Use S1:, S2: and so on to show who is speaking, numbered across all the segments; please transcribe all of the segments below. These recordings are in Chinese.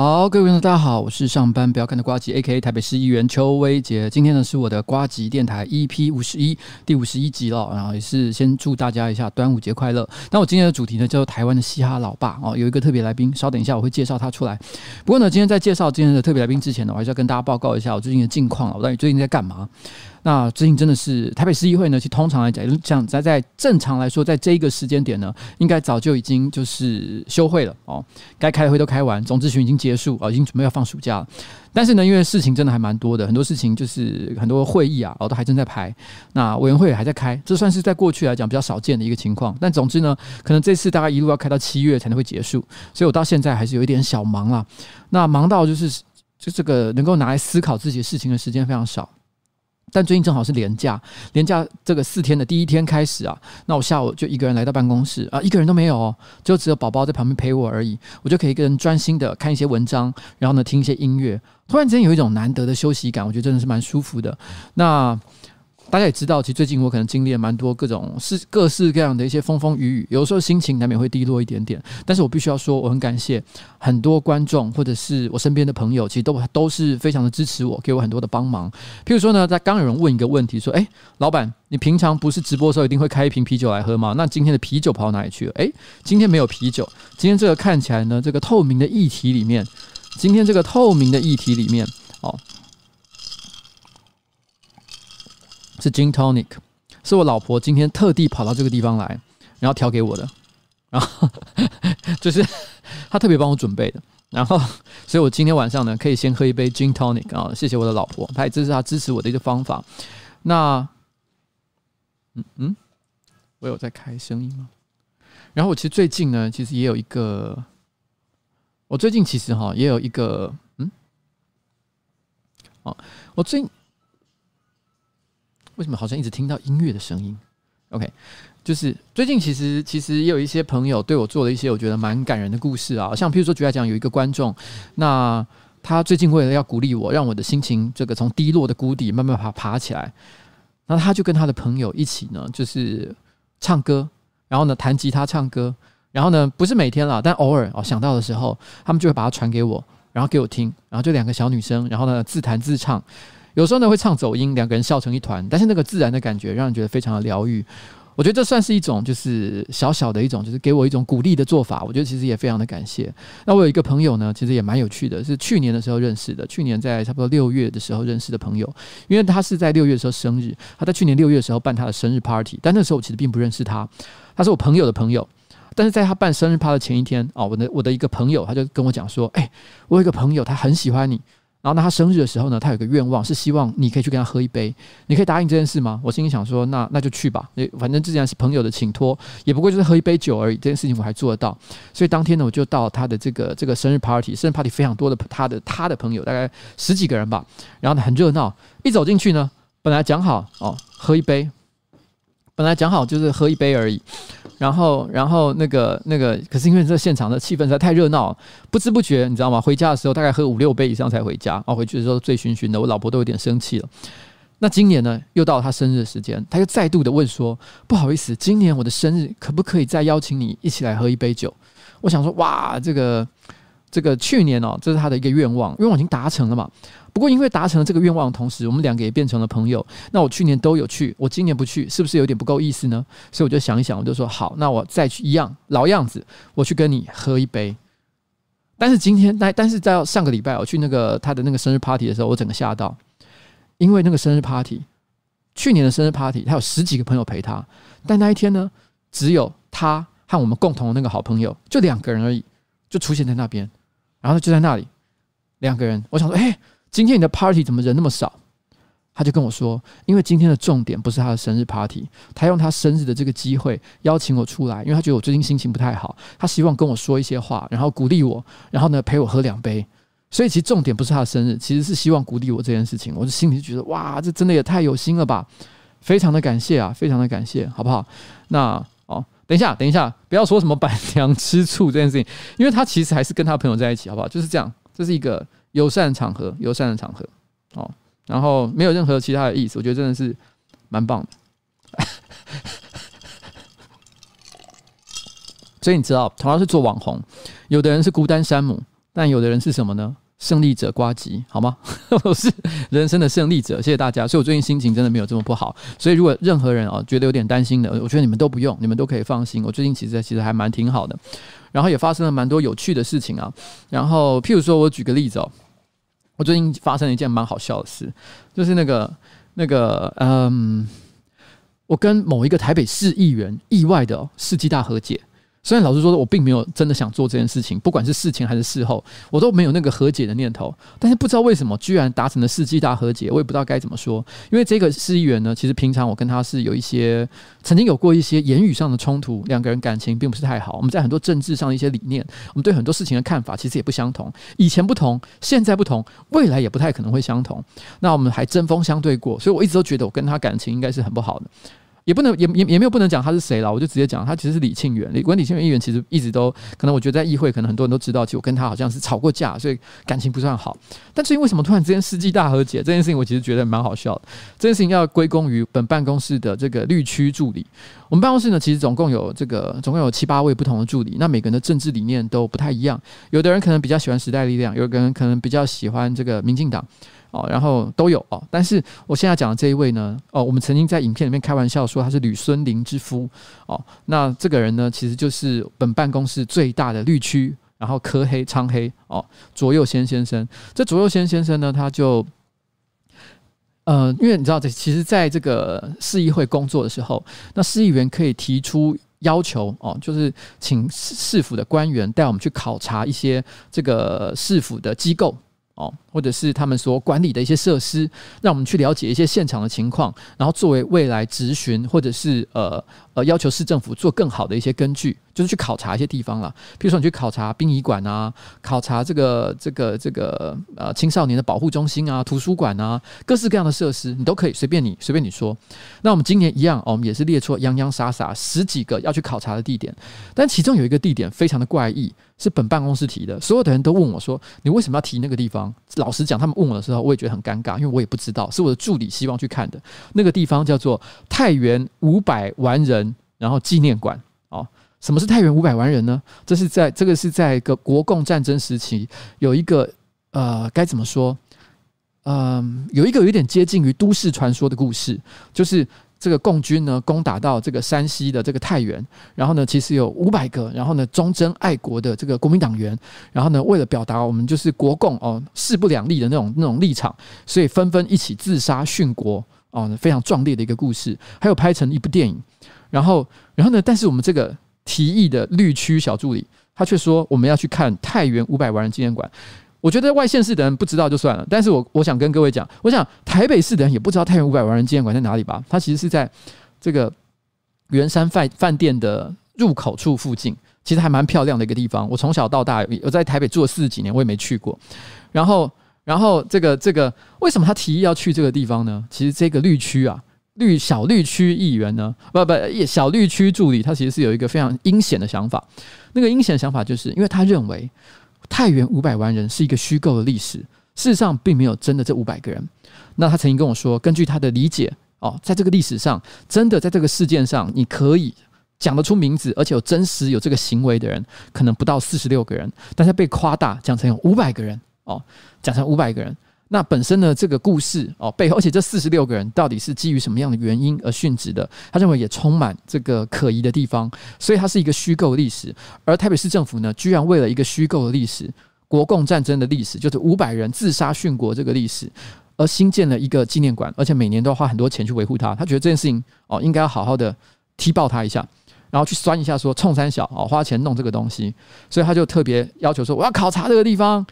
S1: 好，各位观众，大家好，我是上班不要看的瓜吉，A.K.A 台北市议员邱威杰。今天呢是我的瓜吉电台 EP 五十一第五十一集了，然后也是先祝大家一下端午节快乐。那我今天的主题呢叫做台湾的嘻哈老爸哦，有一个特别来宾，稍等一下我会介绍他出来。不过呢，今天在介绍今天的特别来宾之前呢，我还是要跟大家报告一下我最近的近况了。我到底最近在干嘛？那最近真的是台北市议会呢，其实通常来讲，像在在正常来说，在这一个时间点呢，应该早就已经就是休会了哦，该开的会都开完，总咨询已经结束啊，已经准备要放暑假了。但是呢，因为事情真的还蛮多的，很多事情就是很多会议啊，哦都还正在排，那委员会也还在开，这算是在过去来讲比较少见的一个情况。但总之呢，可能这次大概一路要开到七月才能会结束，所以我到现在还是有一点小忙啊。那忙到就是就这个能够拿来思考自己的事情的时间非常少。但最近正好是连假，连假这个四天的第一天开始啊，那我下午就一个人来到办公室啊，一个人都没有哦，就只有宝宝在旁边陪我而已，我就可以一个人专心的看一些文章，然后呢听一些音乐，突然之间有一种难得的休息感，我觉得真的是蛮舒服的。那。大家也知道，其实最近我可能经历了蛮多各种是各式各样的一些风风雨雨，有时候心情难免会低落一点点。但是我必须要说，我很感谢很多观众或者是我身边的朋友，其实都都是非常的支持我，给我很多的帮忙。譬如说呢，在刚有人问一个问题，说：“诶，老板，你平常不是直播的时候一定会开一瓶啤酒来喝吗？那今天的啤酒跑到哪里去了？”诶，今天没有啤酒。今天这个看起来呢，这个透明的液体里面，今天这个透明的液体里面，哦。是 Gin Tonic，是我老婆今天特地跑到这个地方来，然后调给我的，然后就是她特别帮我准备的，然后所以我今天晚上呢可以先喝一杯 Gin Tonic 啊，谢谢我的老婆，她也这是她支持我的一个方法。那嗯嗯，我有在开声音吗？然后我其实最近呢，其实也有一个，我最近其实哈也有一个嗯，哦，我最。为什么好像一直听到音乐的声音？OK，就是最近其实其实也有一些朋友对我做了一些我觉得蛮感人的故事啊，像譬如说举来讲有一个观众，那他最近为了要鼓励我，让我的心情这个从低落的谷底慢慢爬爬起来，那他就跟他的朋友一起呢，就是唱歌，然后呢弹吉他唱歌，然后呢不是每天啦，但偶尔哦想到的时候，他们就会把它传给我，然后给我听，然后就两个小女生，然后呢自弹自唱。有时候呢会唱走音，两个人笑成一团，但是那个自然的感觉让人觉得非常的疗愈。我觉得这算是一种就是小小的一种，就是给我一种鼓励的做法。我觉得其实也非常的感谢。那我有一个朋友呢，其实也蛮有趣的，是去年的时候认识的，去年在差不多六月的时候认识的朋友，因为他是在六月的时候生日，他在去年六月的时候办他的生日 party，但那时候我其实并不认识他，他是我朋友的朋友，但是在他办生日 party 的前一天啊，我的我的一个朋友他就跟我讲说，哎，我有一个朋友他很喜欢你。然后那他生日的时候呢，他有个愿望是希望你可以去跟他喝一杯，你可以答应这件事吗？我心里想说，那那就去吧，反正既然是朋友的请托，也不过就是喝一杯酒而已，这件事情我还做得到。所以当天呢，我就到他的这个这个生日 party，生日 party 非常多的他的他的朋友，大概十几个人吧，然后呢很热闹。一走进去呢，本来讲好哦喝一杯，本来讲好就是喝一杯而已。然后，然后那个那个，可是因为这现场的气氛实在太热闹，不知不觉你知道吗？回家的时候大概喝五六杯以上才回家，哦，回去的时候醉醺醺的，我老婆都有点生气了。那今年呢，又到了他生日的时间，他又再度的问说：“不好意思，今年我的生日可不可以再邀请你一起来喝一杯酒？”我想说，哇，这个。这个去年哦，这是他的一个愿望，愿望已经达成了嘛。不过因为达成了这个愿望的同时，我们两个也变成了朋友。那我去年都有去，我今年不去，是不是有点不够意思呢？所以我就想一想，我就说好，那我再去一样老样子，我去跟你喝一杯。但是今天，但但是在上个礼拜我去那个他的那个生日 party 的时候，我整个吓到，因为那个生日 party，去年的生日 party，他有十几个朋友陪他，但那一天呢，只有他和我们共同的那个好朋友，就两个人而已，就出现在那边。然后就在那里，两个人，我想说，哎，今天你的 party 怎么人那么少？他就跟我说，因为今天的重点不是他的生日 party，他用他生日的这个机会邀请我出来，因为他觉得我最近心情不太好，他希望跟我说一些话，然后鼓励我，然后呢陪我喝两杯。所以其实重点不是他的生日，其实是希望鼓励我这件事情。我就心里就觉得，哇，这真的也太有心了吧！非常的感谢啊，非常的感谢，好不好？那哦。等一下，等一下，不要说什么板娘吃醋这件事情，因为他其实还是跟他朋友在一起，好不好？就是这样，这是一个友善的场合，友善的场合。哦，然后没有任何其他的意思，我觉得真的是蛮棒的。所以你知道，同样是做网红，有的人是孤单山姆，但有的人是什么呢？胜利者呱吉，好吗？我是人生的胜利者，谢谢大家。所以我最近心情真的没有这么不好。所以如果任何人啊觉得有点担心的，我觉得你们都不用，你们都可以放心。我最近其实其实还蛮挺好的，然后也发生了蛮多有趣的事情啊。然后譬如说我举个例子哦，我最近发生了一件蛮好笑的事，就是那个那个嗯，我跟某一个台北市议员意外的，世纪大和解。虽然老实说，我并没有真的想做这件事情，不管是事前还是事后，我都没有那个和解的念头。但是不知道为什么，居然达成了世纪大和解，我也不知道该怎么说。因为这个市议员呢，其实平常我跟他是有一些曾经有过一些言语上的冲突，两个人感情并不是太好。我们在很多政治上的一些理念，我们对很多事情的看法其实也不相同。以前不同，现在不同，未来也不太可能会相同。那我们还针锋相对过，所以我一直都觉得我跟他感情应该是很不好的。也不能也也也没有不能讲他是谁了，我就直接讲他其实是李庆元。李关李庆元议员其实一直都可能，我觉得在议会可能很多人都知道，其实我跟他好像是吵过架，所以感情不算好。但最近为什么突然之间世纪大和解？这件事情我其实觉得蛮好笑的。这件事情要归功于本办公室的这个绿区助理。我们办公室呢，其实总共有这个总共有七八位不同的助理，那每个人的政治理念都不太一样。有的人可能比较喜欢时代力量，有的人可能比较喜欢这个民进党。哦，然后都有哦，但是我现在讲的这一位呢，哦，我们曾经在影片里面开玩笑说他是吕孙林之夫哦，那这个人呢，其实就是本办公室最大的绿区，然后柯黑昌黑哦，卓又先先生。这卓又先先生呢，他就，呃，因为你知道，这其实在这个市议会工作的时候，那市议员可以提出要求哦，就是请市府的官员带我们去考察一些这个市府的机构。哦，或者是他们所管理的一些设施，让我们去了解一些现场的情况，然后作为未来质询或者是呃呃要求市政府做更好的一些根据，就是去考察一些地方了。比如说你去考察殡仪馆啊，考察这个这个这个呃青少年的保护中心啊、图书馆啊，各式各样的设施，你都可以随便你随便你说。那我们今年一样，我们也是列出洋洋洒洒十几个要去考察的地点，但其中有一个地点非常的怪异。是本办公室提的，所有的人都问我说：“你为什么要提那个地方？”老老实讲，他们问我的时候，我也觉得很尴尬，因为我也不知道，是我的助理希望去看的。那个地方叫做太原五百万人，然后纪念馆。哦，什么是太原五百万人呢？这是在这个是在一个国共战争时期，有一个呃，该怎么说？嗯、有一个有点接近于都市传说的故事，就是。这个共军呢，攻打到这个山西的这个太原，然后呢，其实有五百个，然后呢，忠贞爱国的这个国民党员，然后呢，为了表达我们就是国共哦势不两立的那种那种立场，所以纷纷一起自杀殉国哦，非常壮烈的一个故事，还有拍成一部电影。然后，然后呢，但是我们这个提议的绿区小助理，他却说我们要去看太原五百万人纪念馆。我觉得外县市的人不知道就算了，但是我我想跟各位讲，我想台北市的人也不知道太原五百万人纪念馆在哪里吧？它其实是在这个圆山饭饭店的入口处附近，其实还蛮漂亮的一个地方。我从小到大，我在台北住了四十几年，我也没去过。然后，然后这个这个为什么他提议要去这个地方呢？其实这个绿区啊，绿小绿区议员呢，不不，小绿区助理，他其实是有一个非常阴险的想法。那个阴险的想法就是因为他认为。太原五百万人是一个虚构的历史，事实上并没有真的这五百个人。那他曾经跟我说，根据他的理解，哦，在这个历史上，真的在这个事件上，你可以讲得出名字，而且有真实有这个行为的人，可能不到四十六个人，但是被夸大讲成有五百个人，哦，讲成五百个人。那本身呢，这个故事哦背后，而且这四十六个人到底是基于什么样的原因而殉职的？他认为也充满这个可疑的地方，所以它是一个虚构历史。而台北市政府呢，居然为了一个虚构的历史，国共战争的历史，就是五百人自杀殉国这个历史，而新建了一个纪念馆，而且每年都要花很多钱去维护它。他觉得这件事情哦，应该要好好的踢爆他一下，然后去酸一下说冲三小哦，花钱弄这个东西，所以他就特别要求说我要考察这个地方。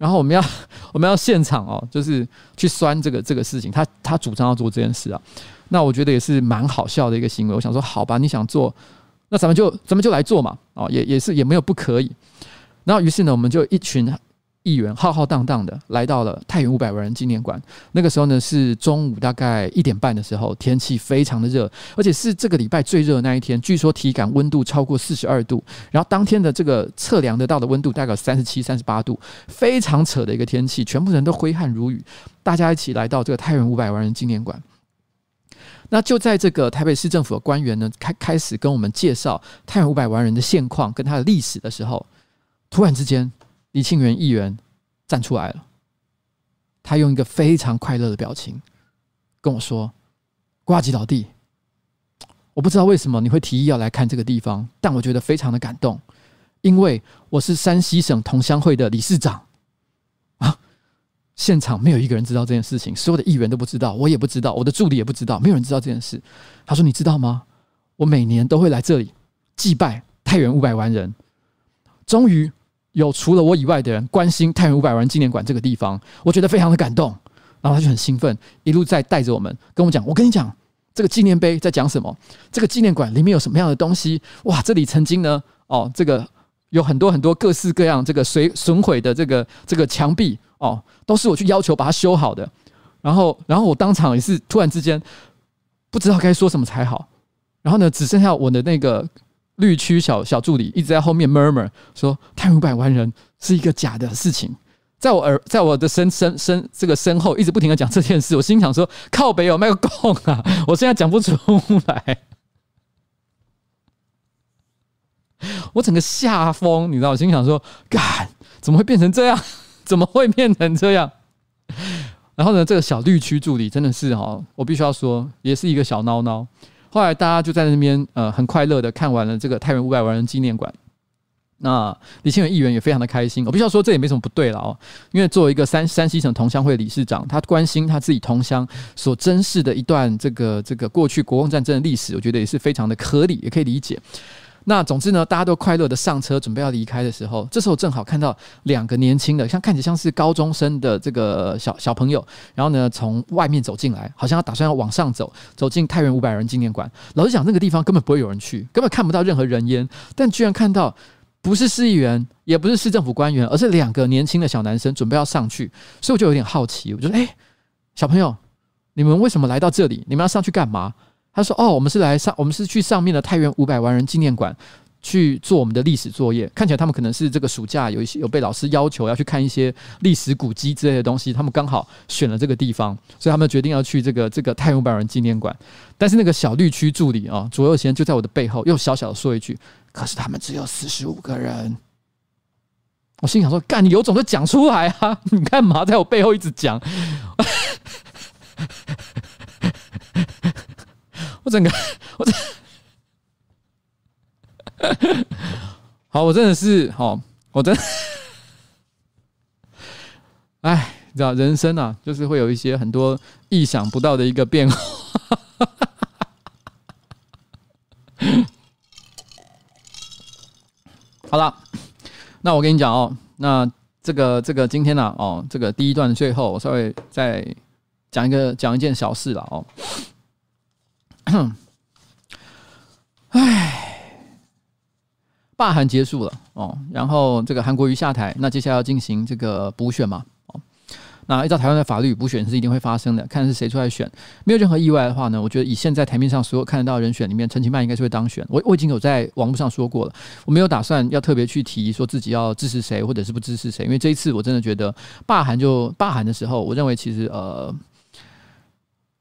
S1: 然后我们要 我们要现场哦，就是去酸这个这个事情，他他主张要做这件事啊，那我觉得也是蛮好笑的一个行为。我想说，好吧，你想做，那咱们就咱们就来做嘛，哦，也也是也没有不可以。然后于是呢，我们就一群议员浩浩荡荡的来到了太原五百万人纪念馆。那个时候呢，是中午大概一点半的时候，天气非常的热，而且是这个礼拜最热的那一天。据说体感温度超过四十二度，然后当天的这个测量得到的温度大概三十七、三十八度，非常扯的一个天气，全部人都挥汗如雨。大家一起来到这个太原五百万人纪念馆。那就在这个台北市政府的官员呢，开开始跟我们介绍太原五百万人的现况跟他的历史的时候，突然之间。李庆元议员站出来了，他用一个非常快乐的表情跟我说：“呱吉老弟，我不知道为什么你会提议要来看这个地方，但我觉得非常的感动，因为我是山西省同乡会的理事长啊！现场没有一个人知道这件事情，所有的议员都不知道，我也不知道，我的助理也不知道，没有人知道这件事。他说：‘你知道吗？我每年都会来这里祭拜太原五百万人，终于。’”有除了我以外的人关心太原五百万纪念馆这个地方，我觉得非常的感动。然后他就很兴奋，一路在带着我们跟我讲：“我跟你讲，这个纪念碑在讲什么？这个纪念馆里面有什么样的东西？哇，这里曾经呢，哦，这个有很多很多各式各样这个损损毁的这个这个墙壁哦，都是我去要求把它修好的。然后，然后我当场也是突然之间不知道该说什么才好。然后呢，只剩下我的那个。”绿区小小助理一直在后面 murmur 说：“太五百万人是一个假的事情。”在我耳，在我的身身身这个身后，一直不停的讲这件事。我心想说：“靠北有没有空啊？我现在讲不出来。”我整个吓疯，你知道？我心想说：“干，怎么会变成这样？怎么会变成这样？”然后呢，这个小绿区助理真的是哈，我必须要说，也是一个小孬孬。后来大家就在那边呃很快乐的看完了这个太原五百万人纪念馆。那李庆元议员也非常的开心。我必须要说，这也没什么不对了哦，因为作为一个山山西省同乡会理事长，他关心他自己同乡所珍视的一段这个这个过去国共战争的历史，我觉得也是非常的合理，也可以理解。那总之呢，大家都快乐的上车，准备要离开的时候，这时候正好看到两个年轻的，像看起来像是高中生的这个小小朋友，然后呢从外面走进来，好像要打算要往上走，走进太原五百人纪念馆。老实讲，那个地方根本不会有人去，根本看不到任何人烟，但居然看到不是市议员，也不是市政府官员，而是两个年轻的小男生准备要上去，所以我就有点好奇，我就说：“哎，小朋友，你们为什么来到这里？你们要上去干嘛？”他说：“哦，我们是来上，我们是去上面的太原五百万人纪念馆去做我们的历史作业。看起来他们可能是这个暑假有一些有被老师要求要去看一些历史古迹之类的东西，他们刚好选了这个地方，所以他们决定要去这个这个太原五百万人纪念馆。但是那个小绿区助理啊，左右贤就在我的背后又小小的说一句：‘可是他们只有四十五个人。’我心想说：‘干，你有种就讲出来啊！你干嘛在我背后一直讲？’我整个，我整，好，我真的是，好，我真，哎，你知道人生啊，就是会有一些很多意想不到的一个变化。好了，那我跟你讲哦，那这个这个今天呢、啊，哦，这个第一段最后，我稍微再讲一个讲一件小事了哦。哼 唉，罢韩结束了哦，然后这个韩国瑜下台，那接下来要进行这个补选嘛？哦，那依照台湾的法律，补选是一定会发生的，看是谁出来选。没有任何意外的话呢，我觉得以现在台面上所有看得到人选里面，陈其迈应该是会当选。我我已经有在网络上说过了，我没有打算要特别去提说自己要支持谁或者是不支持谁，因为这一次我真的觉得罢韩就罢韩的时候，我认为其实呃。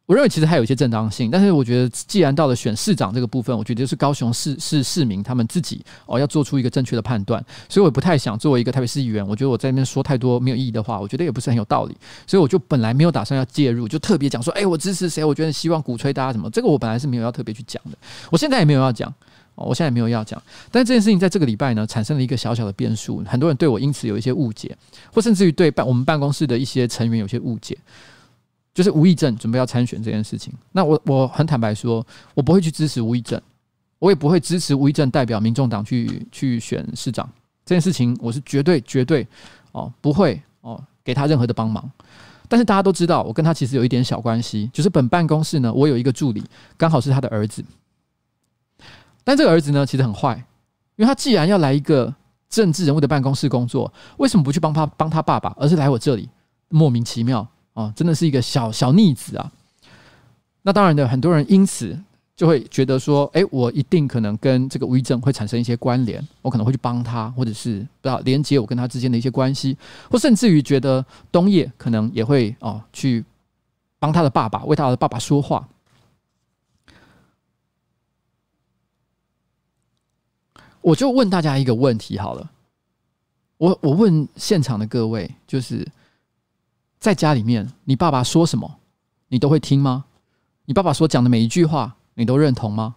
S1: 我认为其实还有一些正当性，但是我觉得既然到了选市长这个部分，我觉得就是高雄市市市民他们自己哦要做出一个正确的判断，所以我不太想作为一个台北市议员，我觉得我在那边说太多没有意义的话，我觉得也不是很有道理，所以我就本来没有打算要介入，就特别讲说，哎，我支持谁，我觉得希望鼓吹大家什么，这个我本来是没有要特别去讲的，我现在也没有要讲，我现在也没有要讲，但是这件事情在这个礼拜呢产生了一个小小的变数，很多人对我因此有一些误解，或甚至于对办我们办公室的一些成员有些误解。就是吴益政准备要参选这件事情，那我我很坦白说，我不会去支持吴益政，我也不会支持吴益政代表民众党去去选市长这件事情，我是绝对绝对哦不会哦给他任何的帮忙。但是大家都知道，我跟他其实有一点小关系，就是本办公室呢，我有一个助理，刚好是他的儿子。但这个儿子呢，其实很坏，因为他既然要来一个政治人物的办公室工作，为什么不去帮他帮他爸爸，而是来我这里？莫名其妙啊，真的是一个小小逆子啊！那当然的，很多人因此就会觉得说，哎，我一定可能跟这个吴益政会产生一些关联，我可能会去帮他，或者是不知道连接我跟他之间的一些关系，或甚至于觉得东叶可能也会哦去帮他的爸爸，为他的爸爸说话。我就问大家一个问题好了，我我问现场的各位，就是在家里面，你爸爸说什么，你都会听吗？你爸爸所讲的每一句话，你都认同吗？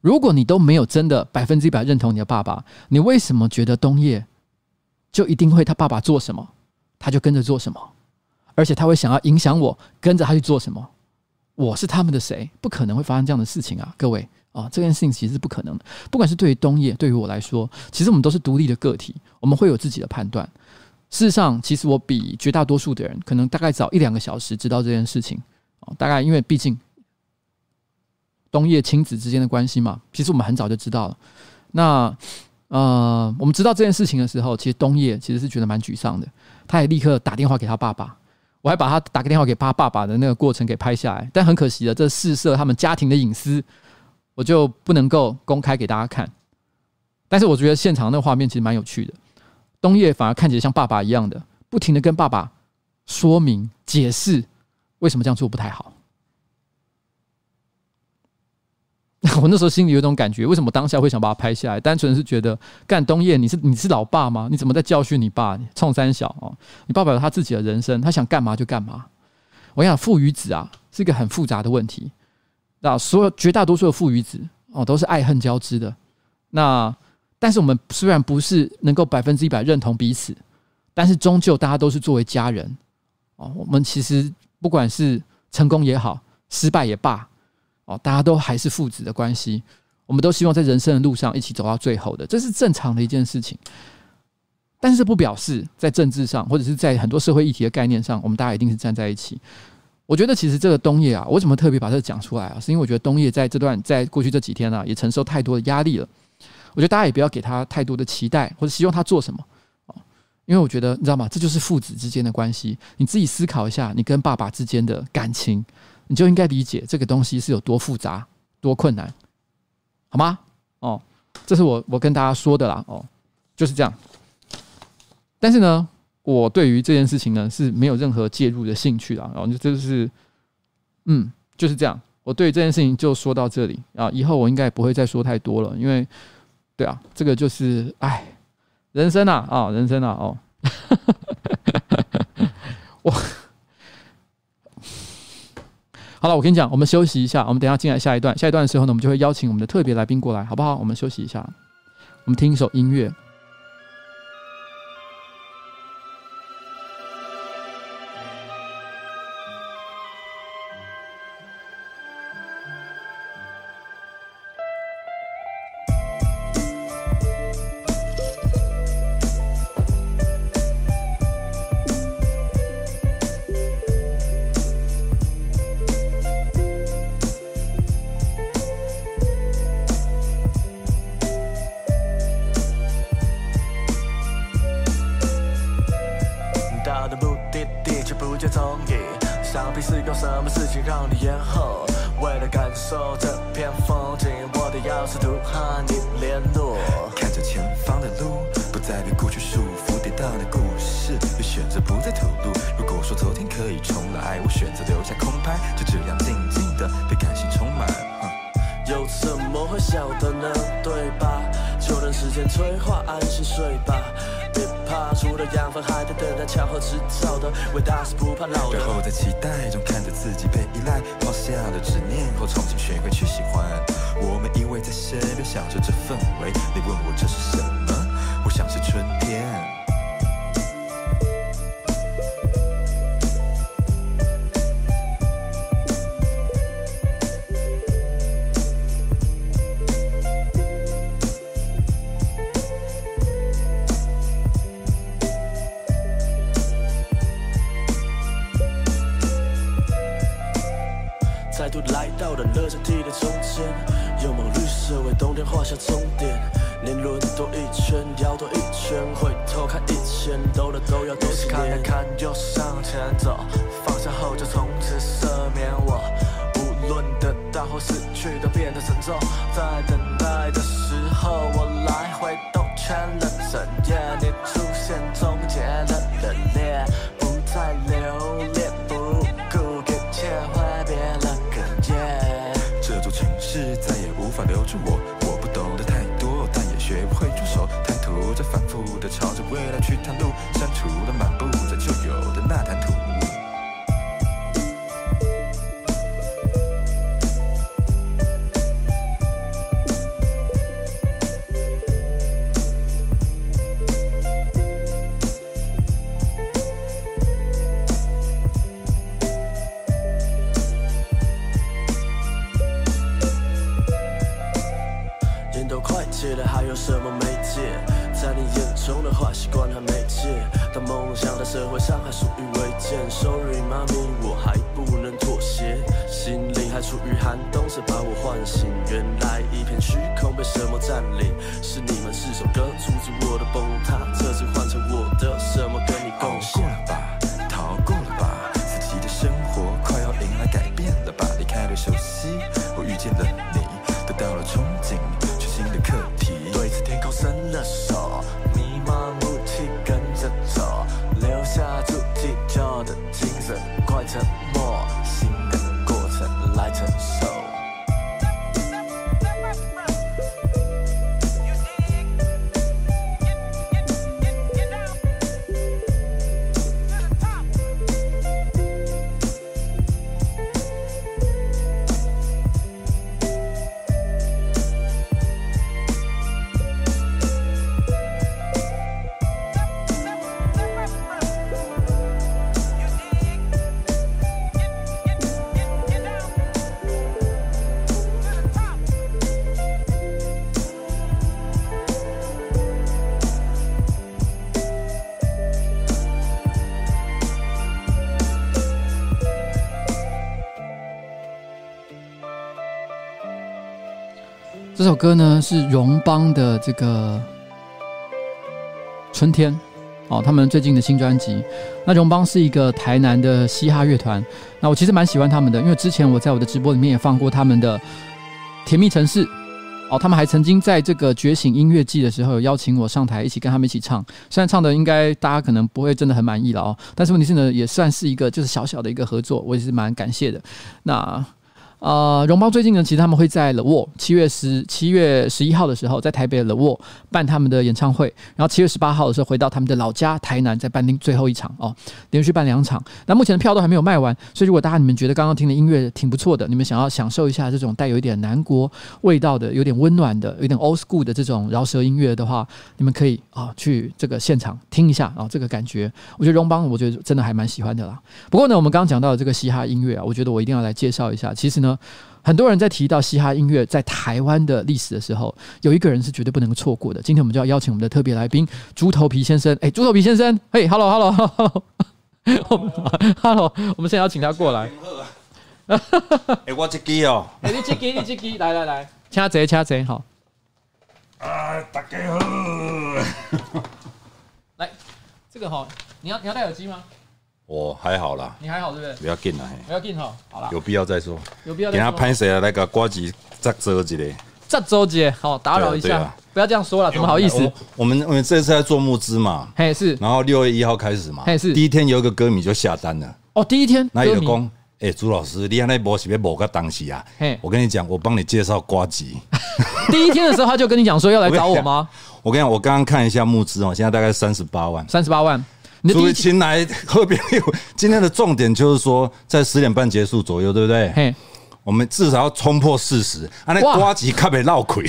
S1: 如果你都没有真的百分之一百认同你的爸爸，你为什么觉得东叶就一定会他爸爸做什么，他就跟着做什么，而且他会想要影响我，跟着他去做什么？我是他们的谁？不可能会发生这样的事情啊，各位。啊，这件事情其实是不可能的。不管是对于东叶，对于我来说，其实我们都是独立的个体，我们会有自己的判断。事实上，其实我比绝大多数的人可能大概早一两个小时知道这件事情。啊，大概因为毕竟东叶亲子之间的关系嘛，其实我们很早就知道了。那呃，我们知道这件事情的时候，其实东叶其实是觉得蛮沮丧的。他也立刻打电话给他爸爸，我还把他打个电话给他爸爸的那个过程给拍下来。但很可惜的，这事涉他们家庭的隐私。我就不能够公开给大家看，但是我觉得现场那画面其实蛮有趣的。东叶反而看起来像爸爸一样的，不停的跟爸爸说明解释为什么这样做不太好。我那时候心里有种感觉，为什么当下会想把它拍下来？单纯是觉得，干东叶，你是你是老爸吗？你怎么在教训你爸？冲三小啊！你爸爸有他自己的人生，他想干嘛就干嘛。我跟你讲，父与子啊，是一个很复杂的问题。那所有绝大多数的父与子哦，都是爱恨交织的。那但是我们虽然不是能够百分之一百认同彼此，但是终究大家都是作为家人哦。我们其实不管是成功也好，失败也罢哦，大家都还是父子的关系。我们都希望在人生的路上一起走到最后的，这是正常的一件事情。但是不表示在政治上或者是在很多社会议题的概念上，我们大家一定是站在一起。我觉得其实这个东叶啊，我为什么特别把这讲出来啊？是因为我觉得东叶在这段在过去这几天啊，也承受太多的压力了。我觉得大家也不要给他太多的期待，或者希望他做什么啊？因为我觉得你知道吗？这就是父子之间的关系。你自己思考一下，你跟爸爸之间的感情，你就应该理解这个东西是有多复杂、多困难，好吗？哦，这是我我跟大家说的啦。哦，就是这样。但是呢。我对于这件事情呢是没有任何介入的兴趣的，然后就就是，嗯，就是这样。我对这件事情就说到这里啊，以后我应该也不会再说太多了，因为，对啊，这个就是哎，人生啊啊，人生啊哦，我好了，我跟你讲，我们休息一下，我们等下进来下一段，下一段的时候呢，我们就会邀请我们的特别来宾过来，好不好？我们休息一下，我们听一首音乐。
S2: 用什么事情让你延后？为了感受这片风景，我的要匙图和你联络。看着前方的路，不再被过去束缚，跌宕的故事又选择不再吐露。如果说昨天可以重来，我选择留下空白，就这样静静的被感情充满。又怎么会晓得呢？对吧？就让时间催化，安心睡吧。除了养分还得等
S3: 待巧合制造的伟大是不怕浪费最后在期待中看着自己被依赖放下了执念后重新学会去喜欢我们依偎在身边享受这氛
S2: 围
S3: 你问我这是什么？我想是春天。
S2: 都快戒了，还有什么没戒？在你眼中的坏习惯还没戒，但梦想在社会上还属于违建。Sorry，妈咪，我还不能妥协，心灵还处于寒冬，谁把我唤醒？原来一片虚空被什么占领？是你们四首歌阻止我的崩塌，这次换成我的什么跟你共享？
S3: 过了吧，逃过了吧，自己的生活快要迎来改变了吧？离开了熟悉，我遇见了你，得到了憧憬。新的课题，
S2: 对此天空伸了手，弥漫雾气跟着走，留下主题旧的精神，快沉默，
S1: 歌呢是荣邦的这个春天哦，他们最近的新专辑。那荣邦是一个台南的嘻哈乐团，那我其实蛮喜欢他们的，因为之前我在我的直播里面也放过他们的《甜蜜城市》哦，他们还曾经在这个觉醒音乐季的时候有邀请我上台一起跟他们一起唱，虽然唱的应该大家可能不会真的很满意了哦，但是问题是呢，也算是一个就是小小的一个合作，我也是蛮感谢的。那。呃，荣邦最近呢，其实他们会在 The Wall 七月十七月十一号的时候，在台北的 The Wall 办他们的演唱会，然后七月十八号的时候回到他们的老家台南，再办最后一场哦，连续办两场。那目前的票都还没有卖完，所以如果大家你们觉得刚刚听的音乐挺不错的，你们想要享受一下这种带有一点南国味道的、有点温暖的、有点 old school 的这种饶舌音乐的话，你们可以啊、去这个现场听一下啊、这个感觉，我觉得荣邦我觉得真的还蛮喜欢的啦。不过呢，我们刚刚讲到的这个嘻哈音乐啊，我觉得我一定要来介绍一下。其实呢。很多人在提到嘻哈音乐在台湾的历史的时候，有一个人是绝对不能够错过的。今天我们就要邀请我们的特别来宾猪头皮先生。哎，猪头皮先生，嘿，Hello，Hello，Hello，Hello，我们现在要请他过来。
S4: 哎，我这支哦，
S1: 哎，你这支，你这支，来来来，掐贼，掐贼，好。
S4: 啊，大家好。
S1: 来，这个哈，你要你要戴耳机吗？
S4: 我还好啦，
S1: 你还好对不对？
S4: 不要紧啦，
S1: 不要紧哈，好了，
S4: 有必要再说，
S1: 有必要。
S4: 给他拍谁啊？那个瓜子再周一个，
S1: 再周姐，好打扰一下，不要这样说了，怎么好意思？
S4: 我们我们这次在做募资嘛，
S1: 嘿是，
S4: 然后六月一号开始嘛，嘿是，第一天有一个歌迷就下单了，
S1: 哦，第一天，
S4: 那有工，哎，朱老师，你看那波是不是某个档期啊？嘿，我跟你讲，我帮你介绍瓜子。
S1: 第一天的时候他就跟你讲说要来找我吗？
S4: 我跟你讲，我刚刚看一下募资哦，现在大概三十八万，
S1: 三十八万。
S4: 所以请来贺边有 今天的重点就是说，在十点半结束左右，对不对？嘿，我们至少要冲破四十。啊，那瓜吉卡被闹亏。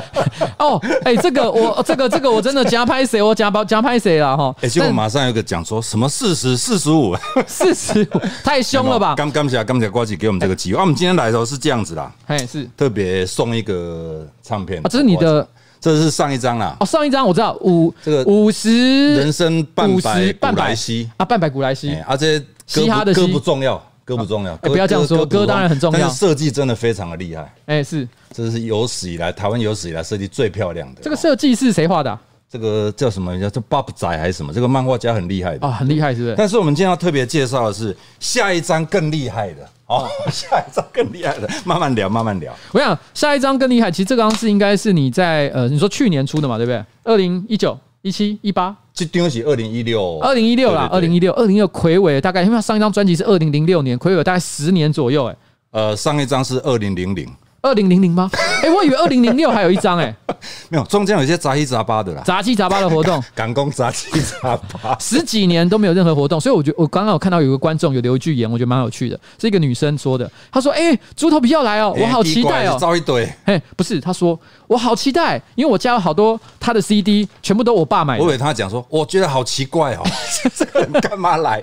S1: 哦，哎，这个我这个这个我真的加拍谁？我加包加拍谁了哈？哎，
S4: 结果马上有个讲说什么四十四十五，
S1: 四十五太凶了吧？
S4: 刚刚起来，刚起来，呱吉给我们这个机会。啊，我们今天来的时候是这样子啦，
S1: 哎，是
S4: 特别送一个唱片。
S1: 啊，这是你的。
S4: 这是上一张啦，
S1: 哦，上一张我知道五这个五十
S4: 人生半百古来稀
S1: 啊，半百古来稀
S4: 啊，这些嘻哈的歌不重要，歌不重要，
S1: 不要这样说，歌当然很重要，
S4: 但是设计真的非常的厉害。
S1: 哎，是，
S4: 这是有史以来台湾有史以来设计最漂亮的。
S1: 这个设计是谁画的？
S4: 这个叫什么？叫这 Bob 仔还是什么？这个漫画家很厉害的
S1: 啊，很厉害，是不是？
S4: 但是我们今天要特别介绍的是下一张更厉害的哦，下一张更厉害的，慢慢聊，慢慢聊。
S1: 我想下一张更厉害，其实这张是应该是你在呃，你说去年出的嘛，对不对？二零一九、一七、一八，
S4: 这东西二零一六，
S1: 二零一六啦，二零一六，二零一六魁伟大概，因为上一张专辑是二零零六年，魁伟大概十年左右，哎，
S4: 呃，上一张是二零零零。
S1: 二零零零吗？哎、欸，我以为二零零六还有一张哎、欸，
S4: 没有，中间有一些杂七杂八的啦，
S1: 杂七杂八的活动，
S4: 赶工杂七杂八，
S1: 十几年都没有任何活动，所以我觉得我刚刚有看到有个观众有留一句言，我觉得蛮有趣的，是一个女生说的，她说：“哎、欸，猪头皮要来哦，我好期待哦。”
S4: 招一堆，
S1: 哎，不是，她说我好期待，因为我家有好多她的 CD，全部都我爸买的。
S4: 我以为她讲说，我觉得好奇怪哦，这个人干嘛来？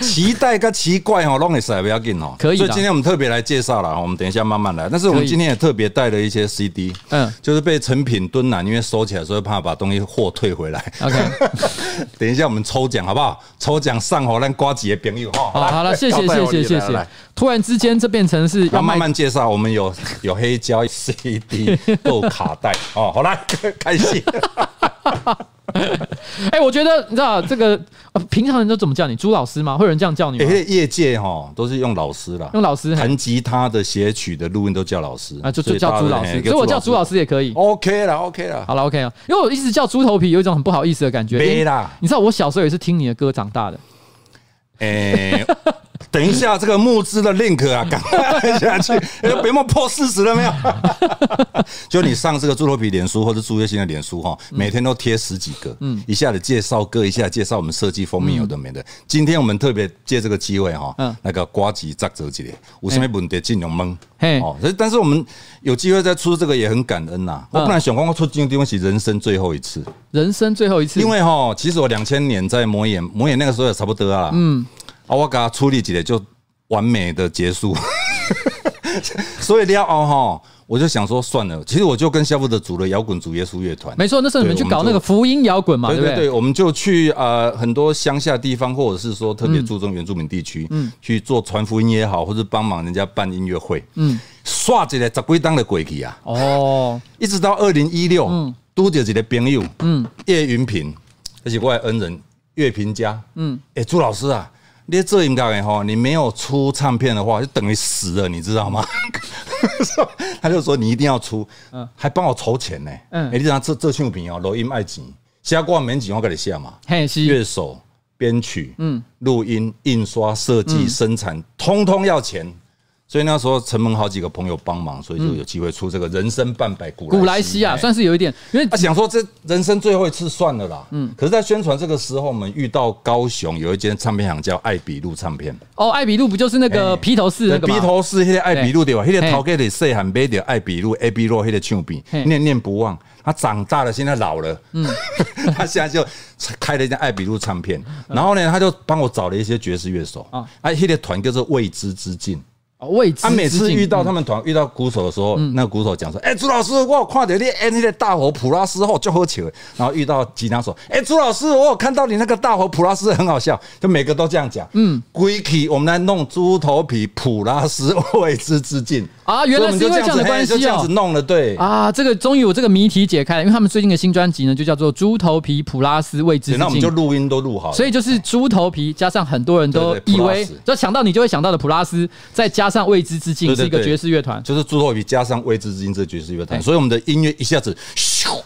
S4: 期待跟奇怪哦，弄一下不要紧哦，
S1: 可以。
S4: 所以今天我们特别来介绍了，我们等一下慢慢来。但是我们今天也特别带了。一些 CD，嗯，就是被成品蹲难因为收起来，所以怕把东西货退回来。OK，等一下我们抽奖好不好？抽奖上好，让瓜子的朋友哈。
S1: 好了，谢谢谢谢谢谢。突然之间，这变成是
S4: 要慢慢介绍。我们有有黑胶 CD，都有卡带哦。好啦，开心。
S1: 哎，我觉得你知道这个，平常人都怎么叫你？朱老师吗？会有人这样叫你吗？
S4: 业界哈都是用老师啦，
S1: 用老师
S4: 弹吉他的、写曲的、录音都叫老师
S1: 啊，就就叫朱老师。所以我叫朱老师也可以。
S4: OK 了，OK 了，
S1: 好了，OK 了。因为我一直叫猪头皮，有一种很不好意思的感觉。
S4: 没啦，
S1: 你知道我小时候也是听你的歌长大的。
S4: 哎。等一下，这个募资的 link 啊，赶快按下去！哎，别莫破四十了没有？就你上这个猪头皮脸书或者朱月新的脸书哈，每天都贴十几个，嗯，一下子介绍歌，一下介绍我们设计封面有的没的。今天我们特别借这个机会哈，嗯，那个瓜吉扎折几点？我是没问题，尽量蒙。嘿，哦，但是我们有机会再出这个也很感恩呐。我本来想光光出这个东西，人生最后一次，
S1: 人生最后一次，
S4: 因为哈，其实我两千年在魔眼，魔眼那个时候也差不多啊，嗯。啊，我给他处理几个就完美的结束，所以你要哦哈，我就想说算了，其实我就跟萧富德组了摇滚主耶稣乐团，
S1: 没错，那时候你们去搞那个福音摇滚嘛，对对
S4: 对，我们就去呃很多乡下地方，或者是说特别注重原住民地区，嗯，去做传福音也好，或者帮忙人家办音乐会，嗯，刷起来十几档的过去啊，哦，一直到二零一六，嗯，都有一个朋友，嗯，叶云平，而且我的恩人岳平家，嗯，哎，朱老师啊。你这应该哈，你没有出唱片的话，就等于死了，你知道吗？他就说你一定要出，还帮我筹钱呢。嗯，哎，你讲这这唱片哦，录音爱钱，写歌免钱我给你写嘛。嘿，是乐手、编曲、嗯，录音、印刷、设计、生产，通通要钱。所以那时候承蒙好几个朋友帮忙，所以就有机会出这个人生半百古
S1: 古来稀啊，算是有一点，因为
S4: 他想说这人生最后一次算了啦。嗯，可是，在宣传这个时候，我们遇到高雄有一间唱片行叫爱比路唱片。
S1: 哦，爱比路不就是那个披头士那个
S4: 披头士那个爱比路对吧？那个头给的细汉买的爱比路，A B 路那个唱片，念念不忘。他长大了，现在老了，嗯，他现在就开了一家爱比路唱片。然后呢，他就帮我找了一些爵士乐手啊，哎，那个团叫做未知之境。
S1: 他
S4: 每次遇到他们团遇到鼓手的时候，那个鼓手讲说：“哎，朱老师，我有看到你哎，那个大火普拉斯后就喝起来。”然后遇到吉他手：“哎，朱老师，我有看到你那个大火普拉斯很好笑。”就每个都这样讲。嗯，归期我们来弄猪头皮普拉斯未知致敬
S1: 啊，原来是因为这样的关系
S4: 就这样子弄了。对
S1: 啊，这个终于有这个谜题解开了，因为他们最近的新专辑呢，就叫做《猪头皮普拉斯未知之境》。
S4: 那我们就录音都录好了，
S1: 所以就是猪头皮加上很多人都以为，就想到你就会想到的普拉斯，再加上未知之境。是一个爵士乐团，
S4: 就是猪头皮加上未知之境这个爵士乐团，所以我们的音乐一下子咻，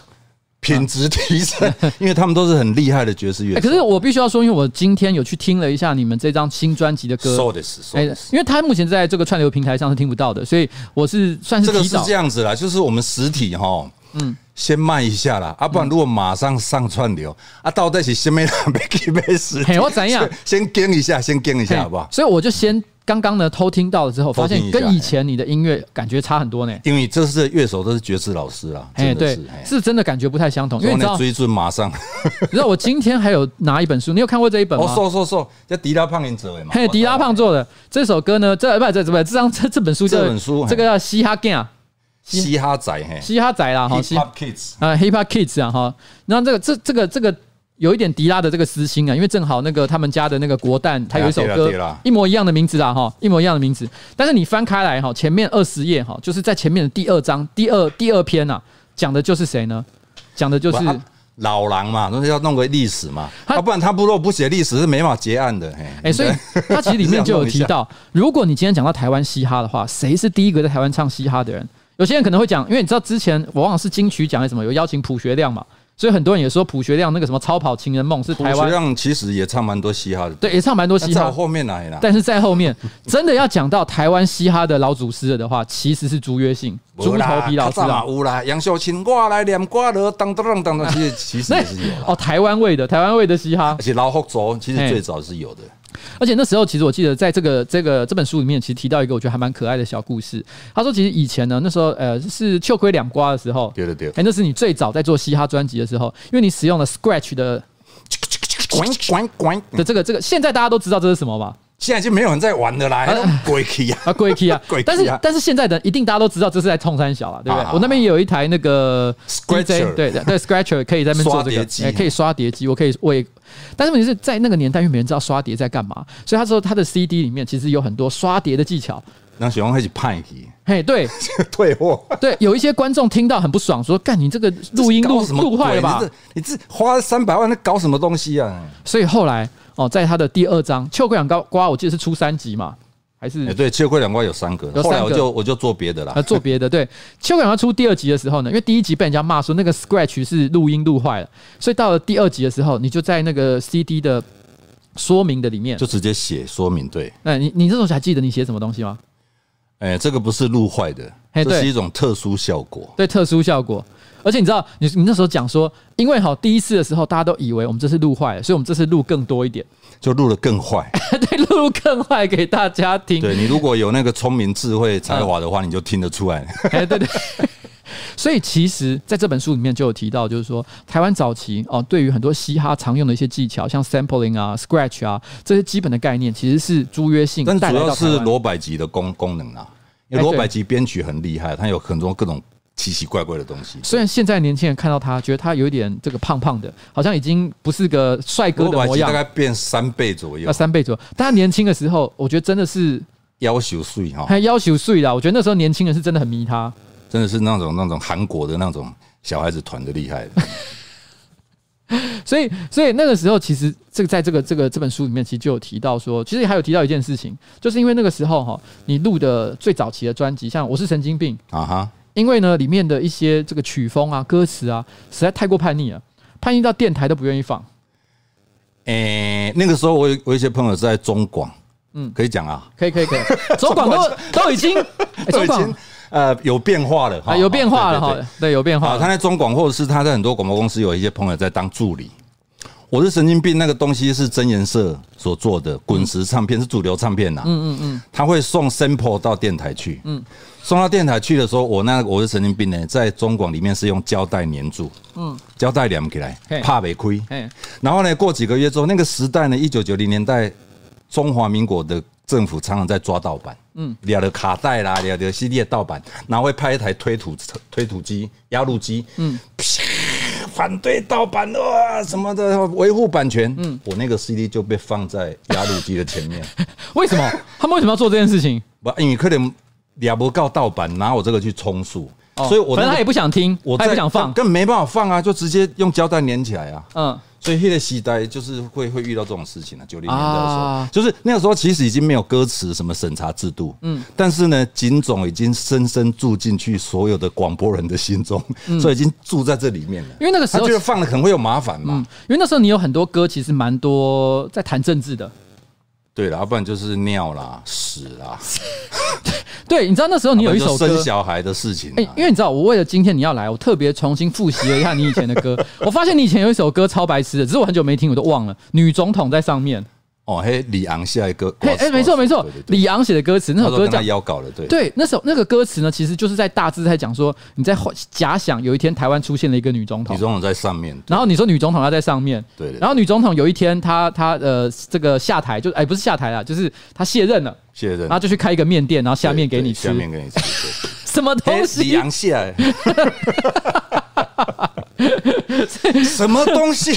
S4: 品质提升，因为他们都是很厉害的爵士乐。
S1: 可是我必须要说，因为我今天有去听了一下你们这张新专辑的歌，哎，因为他目前在这个串流平台上是听不到的，所以我是算是
S4: 这个是这样子啦，就是我们实体哈，嗯，先卖一下啦，啊，不然如果马上上串流啊，到底是什么人没给没实体？
S1: 我怎样？
S4: 先跟一下，先跟一下，好不好？
S1: 所以我就先。刚刚呢，偷听到了之后，发现跟以前你的音乐感觉差很多呢。
S4: 因为这是乐手都是爵士老师啊，哎，对，
S1: 是真的感觉不太相同。因为你知道，
S4: 追尊马上，
S1: 你知道我今天还有拿一本书，你有看过这一本吗？
S4: 哦，说说说，叫迪拉胖林哲伟嘛。
S1: 嘿，迪拉胖做的这首歌呢，这不这这这张这这本书叫这本书，这个叫嘻哈 gang，
S4: 嘻哈仔，嘿，
S1: 嘻哈仔啦，哈，Hip
S4: Hop Kids
S1: 啊，Hip Hop Kids 啊，哈。然后这个这这个这个。有一点迪拉的这个私心啊，因为正好那个他们家的那个国蛋，他有一首歌一模一样的名字啊，哈，一模一样的名字。但是你翻开来哈，前面二十页哈，就是在前面的第二章第二第二篇呐，讲的就是谁呢？讲的就是
S4: 老狼嘛，那要弄个历史嘛，要不然他不如果不写历史是没法结案的。
S1: 哎，所以他其实里面就有提到，如果你今天讲到台湾嘻哈的话，谁是第一个在台湾唱嘻哈的人？有些人可能会讲，因为你知道之前我忘了是金曲奖还是什么，有邀请朴学亮嘛，所以很多人也说卜学亮那个什么《超跑情人梦》是台湾。卜学
S4: 亮其实也唱蛮多嘻哈的，
S1: 对，也唱蛮多嘻哈。
S4: 后面来了，
S1: 但是在后面 真的要讲到台湾嘻哈的老祖师了的话，其实是朱约信、猪头皮老师啊。
S4: 有啦，杨秀清我来念歌了，当当当当，其实其实也是有
S1: 哦，台湾味的台湾味的嘻哈，
S4: 而且老福州其实最早是有的。
S1: 而且那时候，其实我记得在这个这个这本书里面，其实提到一个我觉得还蛮可爱的小故事。他说，其实以前呢，那时候呃是秋葵两瓜的时候，
S4: 对对对，
S1: 哎，那是你最早在做嘻哈专辑的时候，因为你使用了 Scratch 的，的这个这个，现在大家都知道这是什么吧？
S4: 现在就没有人在玩的啦，鬼 key 啊，
S1: 鬼 key 啊，但是但是现在的一定大家都知道这是在冲山小啊，对不对？我那边也有一台那个
S4: Scratcher，
S1: 对对，Scratcher 可以在那边做这个，哎，可以刷碟机，我可以为。但是问题是在那个年代，因为没人知道刷碟在干嘛，所以他说他的 CD 里面其实有很多刷碟的技巧。
S4: 那喜欢开始派去，
S1: 嘿，对，
S4: 退货。
S1: 对，有一些观众听到很不爽，说：“干你这个录音录录坏了吧？
S4: 你这花三百万在搞什么东西啊？”
S1: 所以后来哦，在他的第二章《秋葵两瓜》，我记得是出三集嘛。还是、欸、
S4: 对，秋葵两瓜有三个，后来我就我就做别的啦。
S1: 做别的，对。秋葵两瓜出第二集的时候呢，因为第一集被人家骂说那个 Scratch 是录音录坏了，所以到了第二集的时候，你就在那个 CD 的说明的里面，
S4: 就直接写说明。对，
S1: 那你你这时候还记得你写什么东西吗？
S4: 哎、欸，这个不是录坏的，这是一种特殊效果。
S1: 对，特殊效果。而且你知道，你你那时候讲说，因为好第一次的时候，大家都以为我们这次录坏了，所以我们这次录更多一点，
S4: 就录的更坏。
S1: 对，录更坏给大家听。
S4: 对，你如果有那个聪明、智慧、才华的话，你就听得出来。
S1: 哎，对对。所以其实在这本书里面就有提到，就是说台湾早期哦，对于很多嘻哈常用的一些技巧，像 sampling 啊、scratch 啊这些基本的概念，其实是租约性。
S4: 但主要是罗百吉的功功能啊，因为罗百吉编曲很厉害，他有很多各种。奇奇怪怪的东西。虽
S1: 然现在年轻人看到他，觉得他有一点这个胖胖的，好像已经不是个帅哥的模样，
S4: 大概变三倍左右。
S1: 啊，三倍左右。但他年轻的时候，我觉得真的是
S4: 要求碎哈，
S1: 还夭寿岁啦。我觉得那时候年轻人是真的很迷他，
S4: 真的是那种那种韩国的那种小孩子团的厉害。
S1: 所以，所以那个时候，其实这个在这个这个这本书里面，其实就有提到说，其实还有提到一件事情，就是因为那个时候哈，你录的最早期的专辑，像《我是神经病》啊哈。因为呢，里面的一些这个曲风啊、歌词啊，实在太过叛逆了，叛逆到电台都不愿意放。诶、
S4: 欸，那个时候我有我有一些朋友是在中广，嗯，可以讲啊，
S1: 可以可以可以，中广都 都已经
S4: 都已经呃有变化了哈，
S1: 有变化了哈，对，有变化。
S4: 他在中广或者是他在很多广播公司有一些朋友在当助理。我是神经病，那个东西是真颜色所做的滚石唱片，是主流唱片呐。嗯嗯嗯，他会送 sample 到电台去。嗯，送到电台去的时候，我那个我是神经病呢，在中广里面是用胶带粘住。嗯，胶带粘起来，怕没亏。然后呢，过几个月之后，那个时代呢，一九九零年代，中华民国的政府常常在抓盗版。嗯，抓的卡带啦，抓的 CD 的盗版，然后会派一台推土推土机、压路机。嗯。反对盗版哇什么的，维护版权。嗯，我那个 CD 就被放在压路机的前面。
S1: 为什么？他们为什么要做这件事情？
S4: 不，因为可能也不告盗版，拿我这个去充数。所以我
S1: 反正他也不想听，我他也不想放，
S4: 根本没办法放啊，就直接用胶带粘起来啊。嗯。所以黑的时代就是会会遇到这种事情啊，九零年代的时候，就是那个时候其实已经没有歌词什么审查制度，嗯，但是呢，警总已经深深住进去所有的广播人的心中，所以已经住在这里面了。
S1: 因为那个时候他
S4: 觉得放了可能会有麻烦嘛，
S1: 因为那时候你有很多歌其实蛮多在谈政治的，
S4: 对了，要不然就是尿啦、屎啦。
S1: 对，你知道那时候你有一首歌
S4: 生小孩的事情，哎，
S1: 因为你知道，我为了今天你要来，我特别重新复习了一下你以前的歌，我发现你以前有一首歌超白痴的，只是我很久没听，我都忘了。女总统在上面。
S4: 哦，嘿，李昂写的歌，
S1: 哎哎，没错没错，李昂写的歌词，那首歌叫
S4: 邀稿了，对。
S1: 对，那首那个歌词呢，其实就是在大致在讲说，你在假想有一天台湾出现了一个女总统，
S4: 女总统在上面，
S1: 然后你说女总统要在上面，
S4: 对，
S1: 然后女总统有一天她她呃这个下台就哎不是下台了，就是她卸任了，
S4: 卸任，
S1: 然后就去开一个面店，然后下面给你吃，
S4: 下面给你吃，
S1: 什么东西？
S4: 李昂写。什么东西？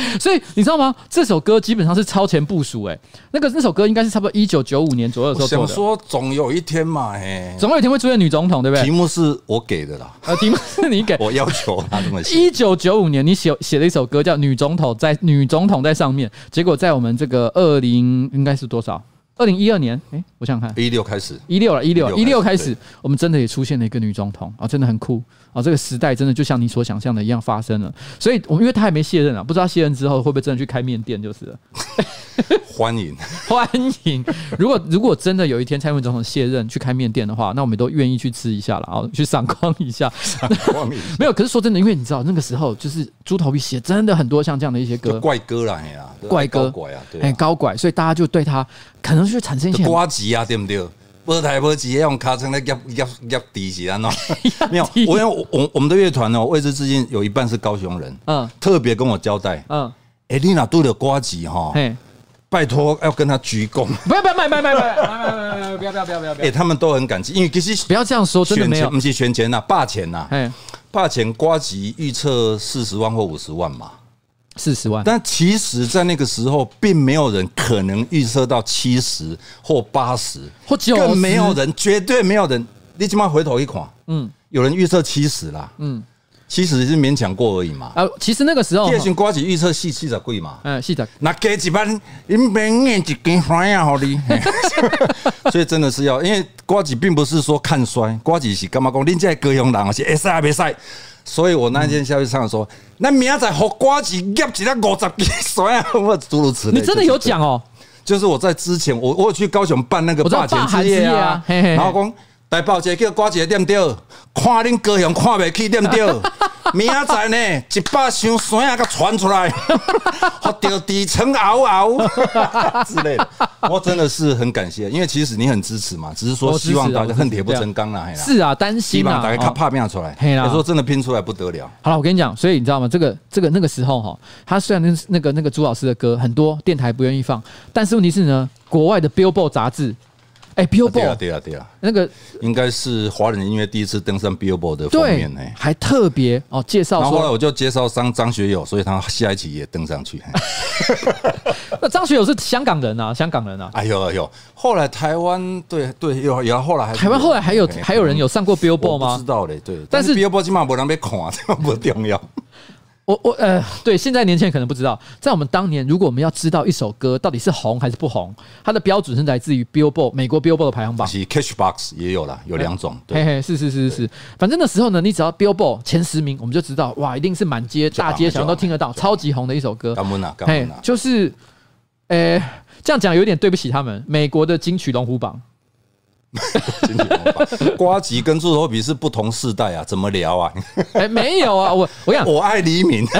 S1: 所以你知道吗？这首歌基本上是超前部署，哎，那个那首歌应该是差不多一九九五年左右的时候做的。
S4: 想说总有一天嘛，哎，
S1: 总有一天会出现女总统，对不对？
S4: 题目是我给的啦，
S1: 呃，题目是你给，
S4: 我要求他这么写。
S1: 一九九五年，你写写了一首歌叫《女总统在女总统在上面》，结果在我们这个二零应该是多少？二零一二年，哎，我想想看，
S4: 一六开始，
S1: 一六了，一六一六开始，我们真的也出现了一个女总统啊，真的很酷啊！这个时代真的就像你所想象的一样发生了。所以，我们因为他还没卸任啊，不知道卸任之后会不会真的去开面店，就是了。
S4: 欢迎
S1: 欢迎！如果如果真的有一天蔡英文总统卸任去开面店的话，那我们都愿意去吃一下了啊，去赏光一下。赏光一下 没有，可是说真的，因为你知道那个时候就是猪头皮写真的很多像这样的一些歌，
S4: 怪歌啦，
S1: 怪歌，
S4: 怪啊，
S1: 哎，高拐，所以大家就对他可能就会产生一些
S4: 瓜吉啊，对不对？波台波吉用卡层来压压压底起来喏，没有，我因为我我们的乐团哦，位置至今有一半是高雄人，嗯，特别跟我交代，嗯，哎，你哪度的瓜吉哈？拜托，要跟他鞠躬！
S1: 不要不要，不要不要不要不要不要不要不要！
S4: 哎，他们都很感激，因为其实
S1: 不要这样说，真的没有，
S4: 不是选钱呐，霸钱呐，哎，霸钱瓜吉预测四十万或五十万嘛，
S1: 四十万。
S4: 但其实，在那个时候，并没有人可能预测到七十或八十
S1: 或九十，
S4: 更没有人，绝对没有人。你起码回头一看，嗯，有人预测七十啦，嗯。七十是勉强过而已嘛。
S1: 啊，其实那个时候，
S4: 叶群瓜子预测四四十贵嘛。
S1: 嗯，四十。
S4: 那给几班，你明年就更衰啊，好哩。所以真的是要，因为瓜子并不是说看衰，瓜子是干嘛讲？恁这高雄人是会使还没使。所以我那天下去唱说，那明仔载和呱吉夹起来五十 几岁啊，我诸如此类。
S1: 你真的有讲哦？
S4: 就是我在之前，我我有去高雄办那个霸钱之夜啊，然后讲。来报一个叫呱吉的店长，看恁高雄看袂起店长，明仔载呢一把箱山啊，给传出来，发到底层嗷嗷之类的。我真的是很感谢，因为其实你很支持嘛，只是说希望大家恨铁不成钢啦。
S1: 是啊，担心啊，
S4: 大家看怕变出来。有时候真的拼出来不得了。
S1: 好了，我跟你讲，所以你知道吗？这个这个那个时候哈，他虽然那那个那个朱老师的歌很多电台不愿意放，但是问题是呢，国外的 Billboard 杂志。哎，Billboard，对啊，
S4: 对啊，对啊，
S1: 那个
S4: 应该是华人音乐第一次登上 Billboard 的封面呢，
S1: 还特别哦介绍。
S4: 然后后来我就介绍上张学友，所以他下一期也登上去。
S1: 那张学友是香港人啊，香港人啊。
S4: 哎呦哎呦，后来台湾对对有有，后来还
S1: 台湾后来还有还有人有上过 Billboard 吗？
S4: 不知道嘞，对，但是 Billboard 起码没人被看，这不重要。
S1: 我我呃，对，现在年轻人可能不知道，在我们当年，如果我们要知道一首歌到底是红还是不红，它的标准是来自于 Billboard 美国 Billboard 的排行榜。
S4: 其实 Cashbox 也有啦，有两种。
S1: 嘿嘿，是是是是是，反正那时候呢，你只要 Billboard 前十名，我们就知道，哇，一定是满街大街小巷都听得到，超级红的一首歌。嘿，就是，呃，这样讲有点对不起他们，美国的金曲龙虎榜。
S4: 呱吉跟猪头皮是不同世代啊，怎么聊啊？
S1: 哎、欸，没有啊，我我想
S4: 我爱黎明。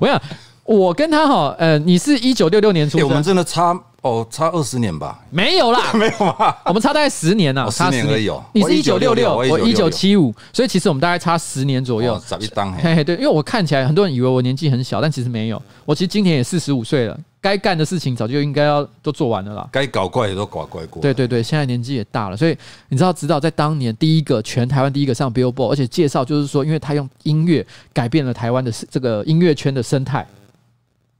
S1: 我想我跟他哈，呃，你是一九六六年出生，
S4: 我们真的差。哦，差二十年吧？
S1: 没有啦，
S4: 没有吧？
S1: 我们差大概十年呢，
S4: 十年而已。
S1: 你是一九六六，我一九七五，所以其实我们大概差十年左右。嘿嘿，对，因为我看起来很多人以为我年纪很小，但其实没有。我其实今年也四十五岁了，该干的事情早就应该要都做完了啦。
S4: 该搞怪也都搞怪过。
S1: 对对对，现在年纪也大了，所以你知道，直到在当年第一个全台湾第一个上 Billboard，而且介绍就是说，因为他用音乐改变了台湾的这个音乐圈的生态。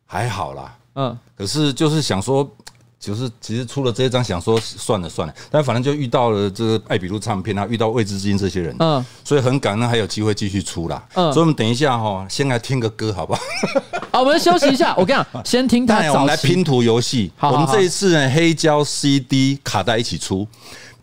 S4: 还好啦，嗯，可是就是想说。就是其实出了这一张，想说算了算了，但反正就遇到了这个爱比路唱片啊，遇到未知之音这些人，嗯，所以很感恩还有机会继续出啦，嗯，所以我们等一下哈，先来听个歌好不好？
S1: 好，我们休息一下。我跟你讲，先听他。
S4: 我们来拼图游戏。我们这一次呢，黑胶 CD 卡带一起出，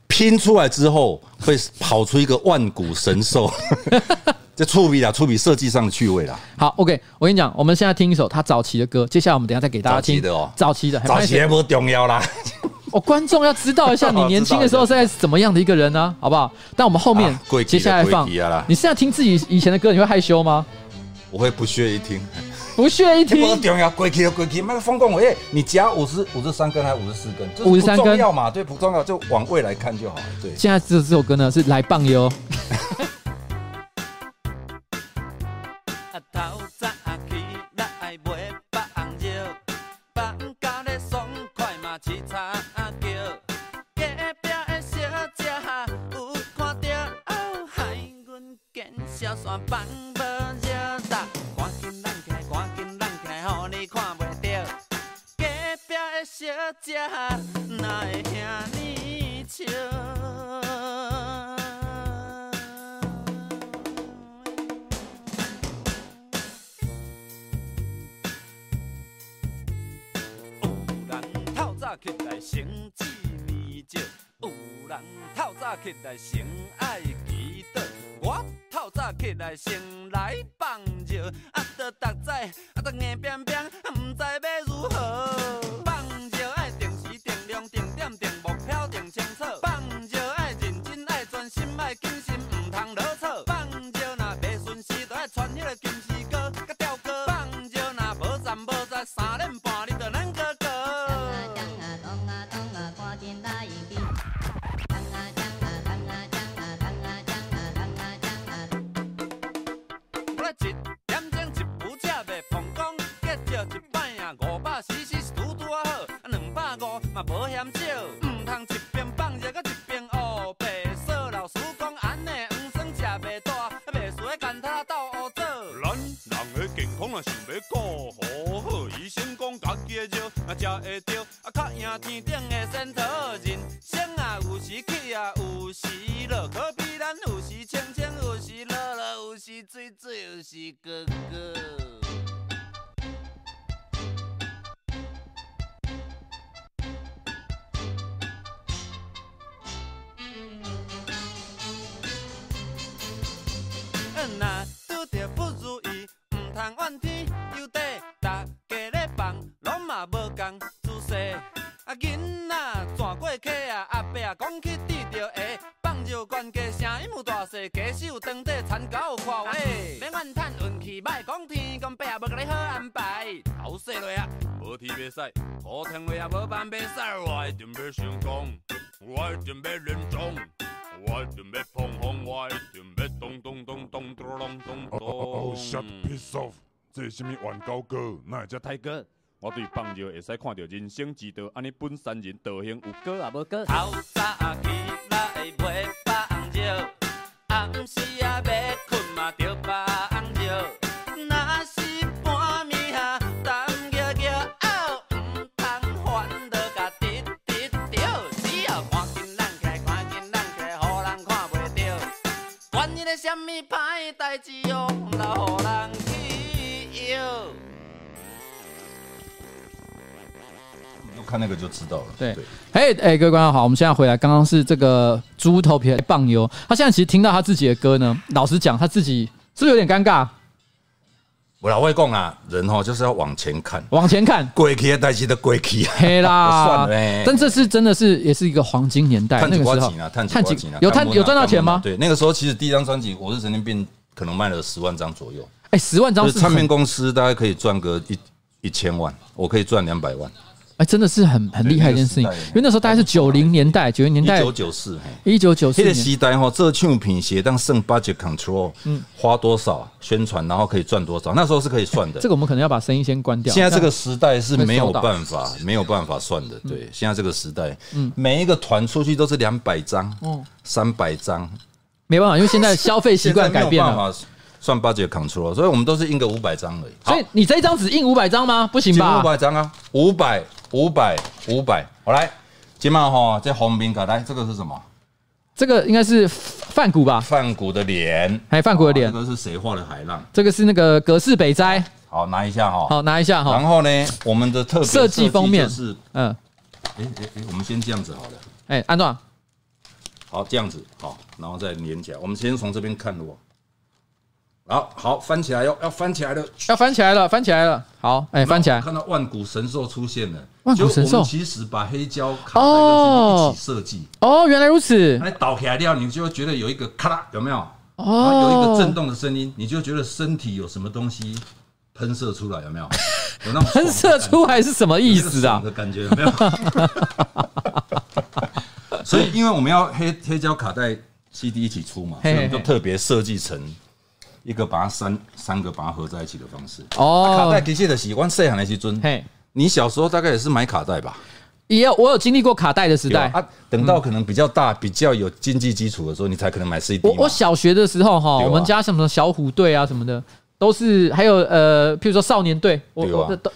S4: 拼出来之后会跑出一个万古神兽。这触笔啦，触笔设计上的趣味啦。
S1: 好，OK，我跟你讲，我们现在听一首他早期的歌，接下来我们等一下再给大家听。
S4: 早期的哦，
S1: 早期的，
S4: 早期的不重要啦。
S1: 哦，观众要知道一下你年轻的时候是在怎么样的一个人呢、啊？好不好？但我们后面接下来放。你现在听自己以前的歌，你会害羞吗？
S4: 我会不屑一听，
S1: 不屑一听。
S4: 不重要，过去就过去。麦克风讲，哎，你夹五十五十三根还是五十四根？五十三根要嘛？对，不重要，就往未来看就好。对，
S1: 现在这这首歌呢是来棒
S5: 哟。通怨天尤地，大家咧放，拢嘛无共姿势。啊囡仔转过客啊，阿伯啊讲去滴着下，放尿关家声音有大细，家手当地田狗看话，免怨叹运气歹，讲天公伯啊无甲你好安排。头洗落啊，无天袂使，好天落啊无办袂使，我一定要成功，我一定要连中。我一定要碰红，我一定要咚咚咚咚咚咚咚
S6: Oh，shut piece off！这是什么玩高歌？哪会遮泰哥？我对放尿会使看到人生之道，安尼本山人道行有果啊无歌？
S5: 透早起来袂放尿，暗时啊要困嘛着放尿。歹代志，用来互人去摇。
S4: 看那个就知道了。
S1: 对，哎哎，各位观众好，我们现在回来，刚刚是这个猪头皮棒油，他现在其实听到他自己的歌呢，老实讲，他自己是不是有点尴尬？
S4: 我老会讲啊，人哦就是要往前看，
S1: 往前看，
S4: 过去的代志都过去啊，
S1: 嘿啦，
S4: 算了欸。
S1: 但这是真的是也是一个黄金年代，那个时候。
S4: 啊，探几
S1: 有探有赚到钱吗？
S4: 对，那个时候其实第一张专辑《我是神经病》可能卖了十万张左右，
S1: 哎，十万张是
S4: 唱片公司大概可以赚个一一千万，我可以赚两百万。
S1: 哎，真的是很很厉害一件事情，因为那时候大概是九零年代，九零年代，
S4: 一九九四，
S1: 一九九四。
S4: 那个时代哈，这唱品鞋当剩 budget control，嗯，花多少宣传，然后可以赚多少，那时候是可以算的。
S1: 这个我们可能要把声音先关掉。
S4: 现在这个时代是没有办法，没有办法算的。对，现在这个时代，嗯，每一个团出去都是两百张，哦，三百张，
S1: 没办法，因为现在消费习惯改变了。
S4: 算 budget control，所以我们都是印个五百张而已。
S1: 所以你这一张只印五百张吗？不行吧？
S4: 五百张啊，五百，五百，五百。好来，今晚哈，这红兵卡来，这个是什么？
S1: 这个应该是梵谷吧？
S4: 梵谷的脸，
S1: 还有梵谷的脸。
S4: 这个是谁画的海浪？
S1: 这个是那个格式北斋。
S4: 好，拿一下哈。
S1: 好，拿一下哈。
S4: 然后呢，我们的特别
S1: 设计封面
S4: 是，
S1: 嗯，
S4: 哎哎哎，我们先这样子好了。
S1: 哎，安壮，
S4: 好，这样子好，然后再连起来。我们先从这边看我。好好翻起来哟，要翻起来了，
S1: 要翻起来了，翻起来了。好，哎，翻起来，
S4: 看到万古神兽出现了。
S1: 万古神兽，
S4: 其实把黑胶卡带一起设计。
S1: 哦，原来如此。
S4: 那倒起来掉，你就会觉得有一个咔啦，有没有？哦，有一个震动的声音，你就觉得身体有什么东西喷射出来，有没有？有那种
S1: 喷射出来是什么意思啊？
S4: 的感觉有没有？所以，因为我们要黑黑胶卡带 CD 一起出嘛，所以我们就特别设计成。一个把它三三个把它合在一起的方式哦，卡带其实的喜欢，细汉的时阵，嘿，你小时候大概也是买卡带吧？
S1: 也有我有经历过卡带的时代
S4: 啊。等到可能比较大、比较有经济基础的时候，你才可能买 CD。
S1: 我我小学的时候哈，我们家什么小虎队啊什么的。都是还有呃，譬如说少年队，我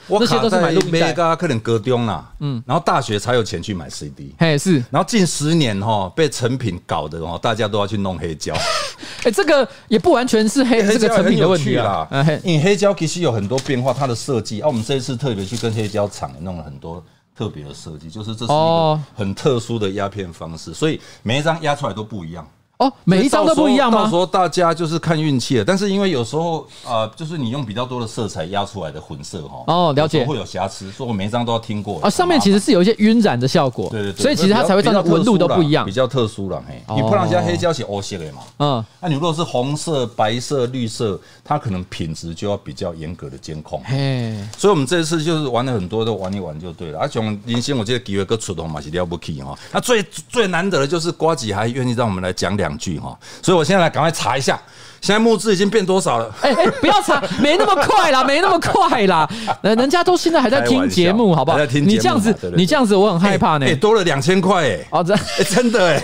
S1: 我那些都是买录音带，
S4: 可能高中啦，嗯，然后大学才有钱去买 CD，
S1: 嘿是，
S4: 然后近十年哈被成品搞的哦，大家都要去弄黑胶，
S1: 哎，这个也不完全是黑这个成品的问题啦，
S4: 因为黑胶其实有很多变化，它的设计。啊，我们这一次特别去跟黑胶厂弄了很多特别的设计，就是这是一个很特殊的压片方式，所以每一张压出来都不一样。
S1: 哦，每一张都不一样吗？
S4: 到时候大家就是看运气了。但是因为有时候啊、呃，就是你用比较多的色彩压出来的混色哈，
S1: 哦，了解，
S4: 会有瑕疵，所以我每一张都要听过。
S1: 啊，上面其实是有一些晕染的效果，
S4: 对对对，
S1: 所以其实它才会造成纹路都不一样，
S4: 比较特殊了。嘿，你不然像黑胶是黑色的嘛，嗯，那你如果是红色、白色、绿色，它可能品质就要比较严格的监控。嘿，所以我们这次就是玩了很多，都玩一玩就对了。而且林星，我记得几位哥出动嘛是了不起哈。那最最难得的就是瓜吉还愿意让我们来讲两句哈。所以，我现在来赶快查一下，现在募资已经变多少了？哎哎，不要查，没那么快啦，没那么快啦。人人家都现在还在听节目，好不好？你这样子，你这样子，我很害怕呢。哎，多了两千块，哎，哦，真，真的，哎，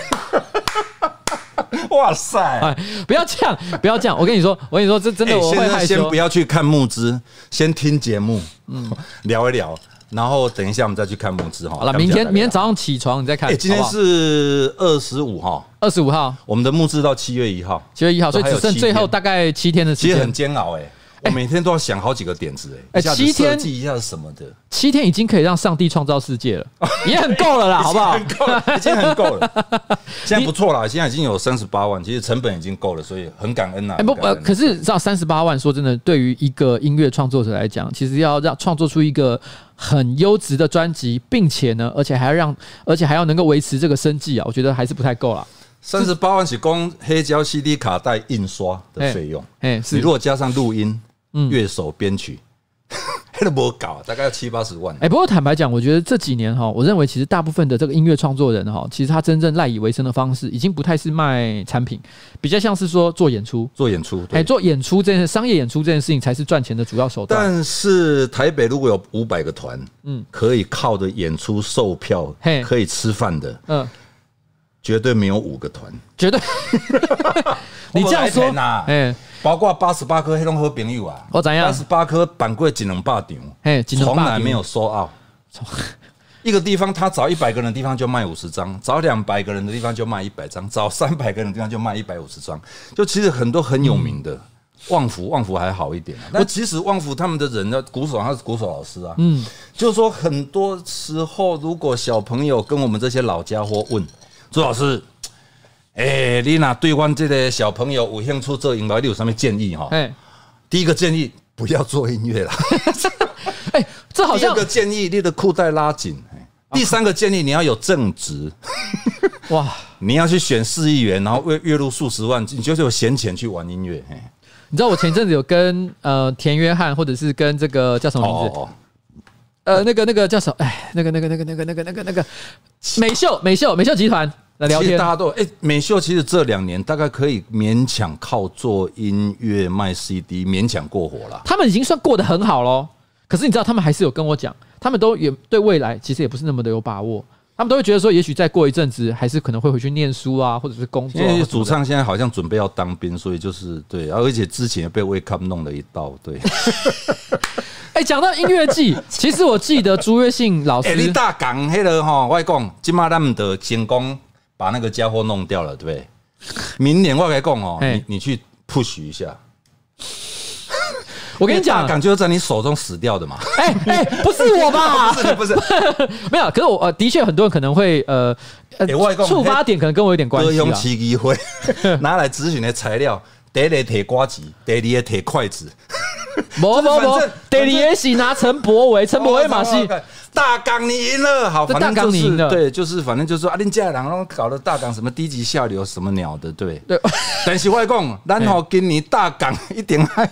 S4: 哇塞！哎，不要这样，不要这样。我跟你说，我跟你说，这真的，我会害羞。先不要去看募资，先听节目，嗯，聊一聊。然后等一下，我们再去看募资哈。好了，明天明天早上起床你再看。哎，今天是二十五号，二十五号，我们的募资到七月一号，七月一号，所以只剩最后大概七天的时间。其实很煎熬哎。我每天都要想好几个点子，哎，七天设计一下是什么的？七天已经可以让上帝创造世界了，也很够了啦，好不好？很够，已经很够了。现在不错啦，现在已经有三十八万，其实成本已经够了，所以很感恩呐。哎不呃，可是知道三十八万，说真的，对于一个音乐创作者来讲，其实要让创作出一个很优质的专辑，并且呢，而且还要让，而且还要能够维持这个生计啊，我觉得还是不太够了。三十八万是光黑胶 CD 卡带印刷的费用，哎，是你如果加上录音。乐手编曲，都不搞，大概要七八十万。哎，不过坦白讲，我觉得这几年哈，我认为其实大部分的这个音乐创作人哈，其实他真正赖以为生的方式，已经不太是卖产品，比较像是说做演出，做演出。哎，做演出这件商业演出这件事情，才是赚钱的主要手段。但是台北如果有五百个团，嗯，可以靠着演出售票，可以吃饭的，嗯，绝对没有五个团，绝对。你这样说，哎。包括八十八颗黑龙河朋友啊，我怎样？八十八颗板柜只能霸场，嘿，从来没有收奥。一个地方他找一百个人的地方就卖五十张，找两百个人的地方就卖一百张，找三百个人的地方就卖一百五十张。就其实很多很有名的，旺福旺福还好一点。那其实旺福他们的人呢，鼓手他是鼓手老师啊，嗯，就是说很多时候如果小朋友跟我们这些老家伙问朱老师。哎、欸，你那对方这个小朋友有兴趣做音乐，你有什么建议哈？哎，第一个建议不要做音乐了。哎，这好像。第二个建议，你的裤带拉紧。第三个建议，你要有正职。哇，你要去选市议员，然后月月入数十万，你就是有闲钱去玩音乐。你知道我前阵子有跟呃田约翰，或者是跟这个叫什么名字？哦、呃，那个那个叫什么？哎，那个那个那个那个那个那个那个美秀美秀美秀集团。来聊天，大家都哎，美秀其实这两年大概可以勉强靠做音乐卖 CD 勉强过活了。他们已经算过得很好喽。可是你知道，他们还是有跟我讲，他们都也对未来其实也不是那么的有把握。他们都会觉得说，也许再过一阵子，还是可能会回去念书啊，或者是工作。因为主唱现在好像准备要当兵，所以就是对，而且之前也被 Wake Up 弄了一道。对。哎，讲到音乐季，其实我记得朱月信老师。哎，你大港黑了哈，我讲今嘛他们的成功。把那个家伙弄掉了，对不对？明年我来讲哦，你你去 push 一下。我跟你讲，感觉在你手中死掉的嘛。哎 哎，不是我吧？不是不是，没有。可是我呃，的确很多人可能会呃，触发点可能跟我有点关系。用奇机会 拿来咨询的材料，第一个铁瓜子，第二个铁筷子。不不不，第二个是拿陈柏惟，陈柏惟马戏。大港你赢了，好，反正就是对，就是反正就是说啊，恁家人拢搞了大港什么低级下流什么鸟的，对对。但是外公，然后给你大港一点爱，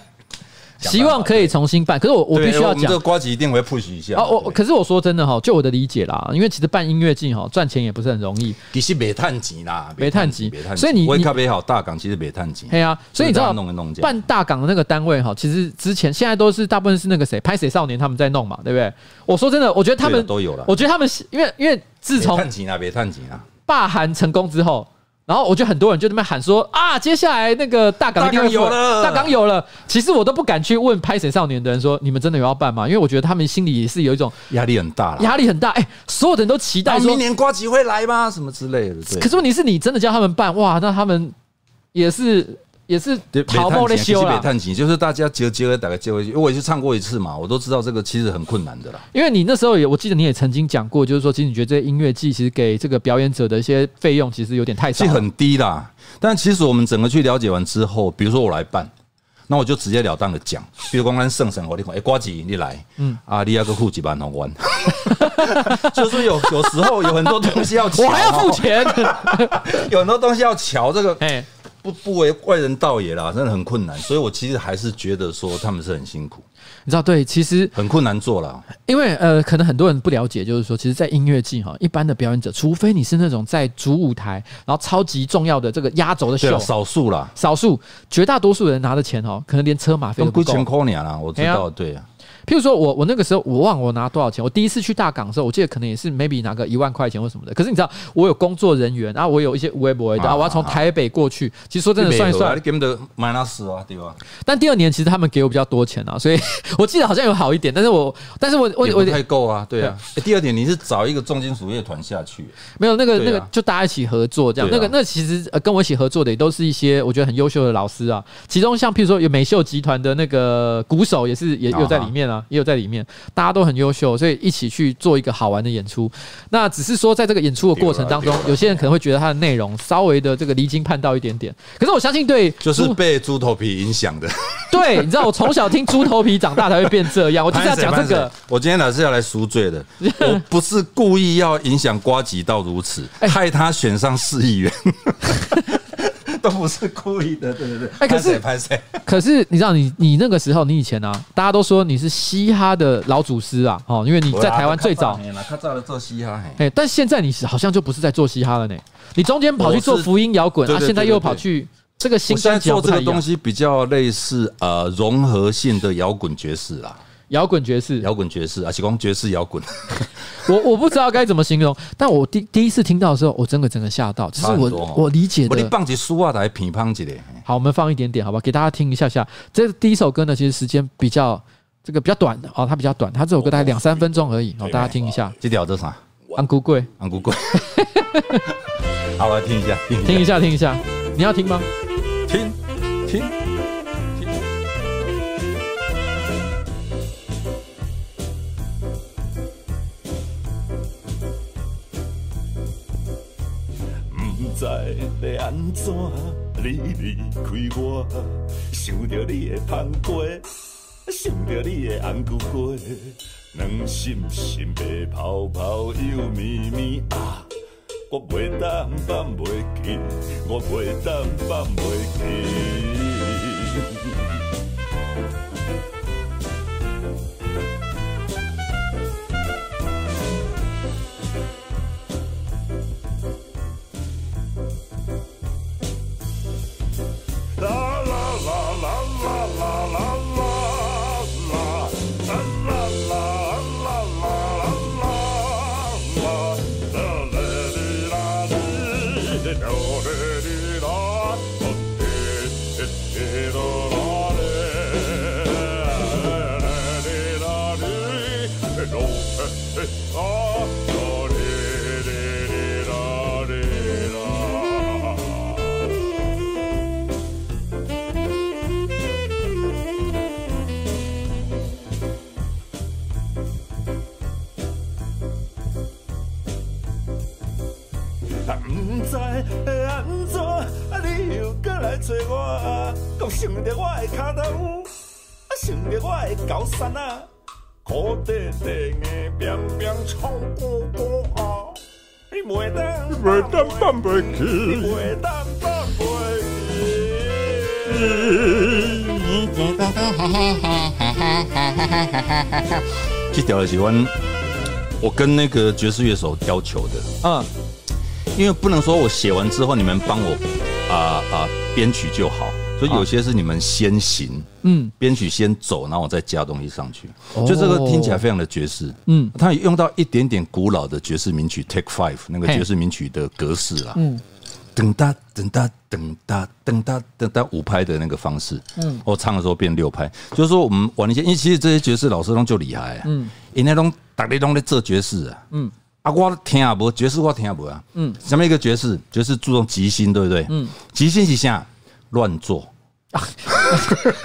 S1: 希望可以重新办。可是我我必须要讲，
S4: 这个瓜子一定会 push 一下。
S1: 哦，我可是我说真的哈，就我的理解啦，因为其实办音乐季哈，赚钱也不是很容易。
S4: 其实没探级啦，
S1: 没赚钱，所以你
S4: 你咖啡好大港其实没探级。
S1: 对啊，所以你知道办大港的那个单位哈，其实之前现在都是大部分是那个谁拍谁少年他们在弄嘛，对不对？我说真的，我觉得他们
S4: 都有了。
S1: 我觉得他们因为因为自从
S4: 赚钱啊，别赚钱啊，
S1: 罢韩成功之后。然后我觉得很多人就在那边喊说啊，接下来那个大港一定会有了，大港有了。其实我都不敢去问拍谁少年的人说，你们真的有要办吗？因为我觉得他们心里也是有一种
S4: 压力很大，
S1: 压力很大。哎，所有的人都期待说
S4: 明年瓜吉会来吗？什么之类的。
S1: 可是问题是你真的叫他们办哇，那他们也是。也是好好的修了，
S4: 探情就是大家接接了，大概接回去。因为我也是唱过一次嘛，我都知道这个其实很困难的啦。
S1: 因为你那时候也，我记得你也曾经讲过，就是说，其实你觉得这些音乐季其实给这个表演者的一些费用其实有点太少，
S4: 很低啦。但其实我们整个去了解完之后，比如说我来办，那我就直截了当的讲，比如光光圣神，我你看，哎，瓜子你来，嗯啊，你要个户几万红万，就是有有时候有很多东西要，
S1: 我还要付钱，
S4: 有很多东西要瞧这个，哎。不不为外人道也啦，真的很困难，所以我其实还是觉得说他们是很辛苦，
S1: 你知道？对，其实
S4: 很困难做了，
S1: 因为呃，可能很多人不了解，就是说，其实，在音乐季哈，一般的表演者，除非你是那种在主舞台，然后超级重要的这个压轴的秀，
S4: 少数啦，
S1: 少数，绝大多数人拿的钱哦，可能连车马费都不够。
S4: 我知道，对啊。
S1: 譬如说我我那个时候我忘了我拿多少钱，我第一次去大港的时候，我记得可能也是 maybe 拿个一万块钱或什么的。可是你知道我有工作人员，然后我有一些微博的，我要从台北过去。其实说真的算一算，
S4: 你给的 minus 啊，对吧？
S1: 但第二年其实他们给我比较多钱啊，所以我记得好像有好一点。但是我但是我我我
S4: 太够啊，对啊。第二点你是找一个重金属乐团下去，
S1: 没有那个那个就大家一起合作这样。那个那其实跟我一起合作的也都是一些我觉得很优秀的老师啊。其中像譬如说有美秀集团的那个鼓手也是也有在里面啊，也有在里面。大家都很优秀，所以一起去做一个好玩的演出。那只是说，在这个演出的过程当中，有些人可能会觉得它的内容稍微的这个离经叛道一点点。可是我相信，对，
S4: 就是被猪头皮影响的。
S1: 对，你知道，我从小听猪头皮长大才会变这样。我就是要讲这个。
S4: 我今天来是要来赎罪的，我不是故意要影响瓜吉到如此，害他选上市议员。都不是故意的，对对对。哎，可是拍谁？
S1: 可是你知道，你你那个时候，你以前啊，大家都说你是嘻哈的老祖师啊，哦，因为你在台湾最早，
S4: 他早的做嘻哈，
S1: 哎，但现在你好像就不是在做嘻哈了呢。你中间跑去做福音摇滚啊，现在又跑去这个新专辑
S4: 做这个东西，比较类似呃融合性的摇滚爵士啦。
S1: 摇滚爵士，
S4: 摇滚爵士啊，喜欢爵士摇滚。
S1: 我我不知道该怎么形容，但我第第一次听到的时候，我真的真的吓到。只是我我理解的。
S4: 我放起书啊，来乒乓起来。
S1: 好，我们放一点点，好吧，给大家听一下下。这第一首歌呢，其实时间比较这个比较短的哦，它比较短，它这首歌大概两三分钟而已。好，大家听一下。
S4: 这条叫啥？
S1: 安菇贵，
S4: 安菇贵。好，来听一下，
S1: 听一下，听一下。你要听吗？
S4: 听，听。在要安怎？你离开我，想着你的香瓜，想着你的红龟龟，两心心白泡泡又绵绵啊！我袂当放袂记，我袂当放袂这条喜欢我跟那个爵士乐手要求的，
S1: 嗯，
S4: 因为不能说我写完之后你们帮我啊啊编曲就好，所以有些是你们先行，嗯，编曲先走，然后我再加东西上去，就这个听起来非常的爵士，嗯，它也用到一点点古老的爵士名曲 Take Five 那个爵士名曲的格式啦，嗯。噔哒噔哒噔哒噔哒噔哒五拍的那个方式，嗯，我唱的时候变六拍，就是说我们玩一些，因为其实这些爵士老师都就厉害，嗯，因为那种大家都在做爵士啊，嗯，啊，我听也无爵士，我听也无啊，嗯，什么一个爵士，爵士注重即兴，对不对？嗯，即兴是啥？乱做。啊，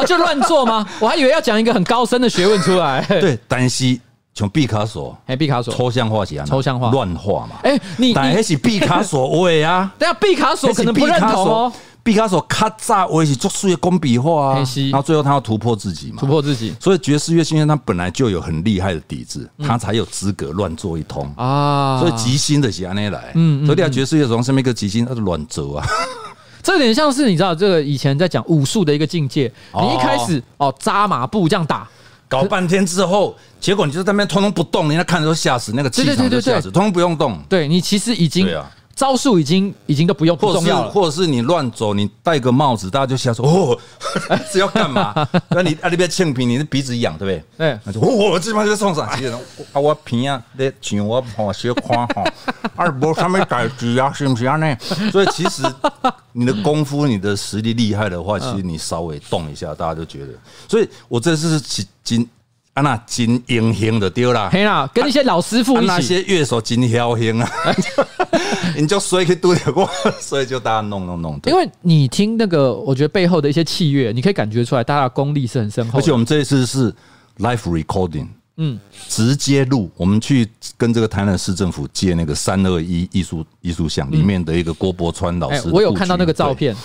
S1: 就乱做吗？我还以为要讲一个很高深的学问出来，
S4: 对，但是。从毕卡索，
S1: 哎，毕卡索
S4: 抽象化起来，
S1: 抽象化
S4: 乱画嘛。
S1: 哎，你
S4: 但那是毕卡索画啊？
S1: 对啊，毕卡索可能不认同哦。
S4: 毕卡索咔嚓，我也是做数学工笔画啊。然后最后他要突破自己嘛，
S1: 突破自己。
S4: 所以爵士乐先生他本来就有很厉害的底子，他才有资格乱做一通啊。所以即兴的是按呢来，嗯，所以啊，爵士乐从上面一个即兴，他是乱走啊。
S1: 这有点像是你知道，这个以前在讲武术的一个境界。你一开始哦扎马步这样打。
S4: 搞半天之后，结果你就在那边通通不动，人家看着都吓死，那个气场就吓死，通通不用动。
S1: 对你其实已经招数已经已经都不用，
S4: 或者是或者是你乱走，你戴个帽子，大家就瞎说哦，是要干嘛？那你啊，你别庆平，你的鼻子痒，对不对？对，那就我基本上就送上去了。啊，我平啊，你请我好学夸哈，二波上面改举啊，是不是啊？呢？所以其实你的功夫、你的实力厉害的话，其实你稍微动一下，大家就觉得。所以我这次是今。啊，那真英雄的丢了，
S1: 嘿啦，跟那些老师傅一起，
S4: 那些乐手真侥幸啊，你就随去对着我，所以就大家弄弄弄。
S1: 因为你听那个，我觉得背后的一些器乐，你可以感觉出来，大家的功力是很深厚。
S4: 而且我们这一次是 live recording，嗯，直接录，我们去跟这个台南市政府借那个三二一艺术艺术像里面的一个郭伯川老师，
S1: 我有看到那个照片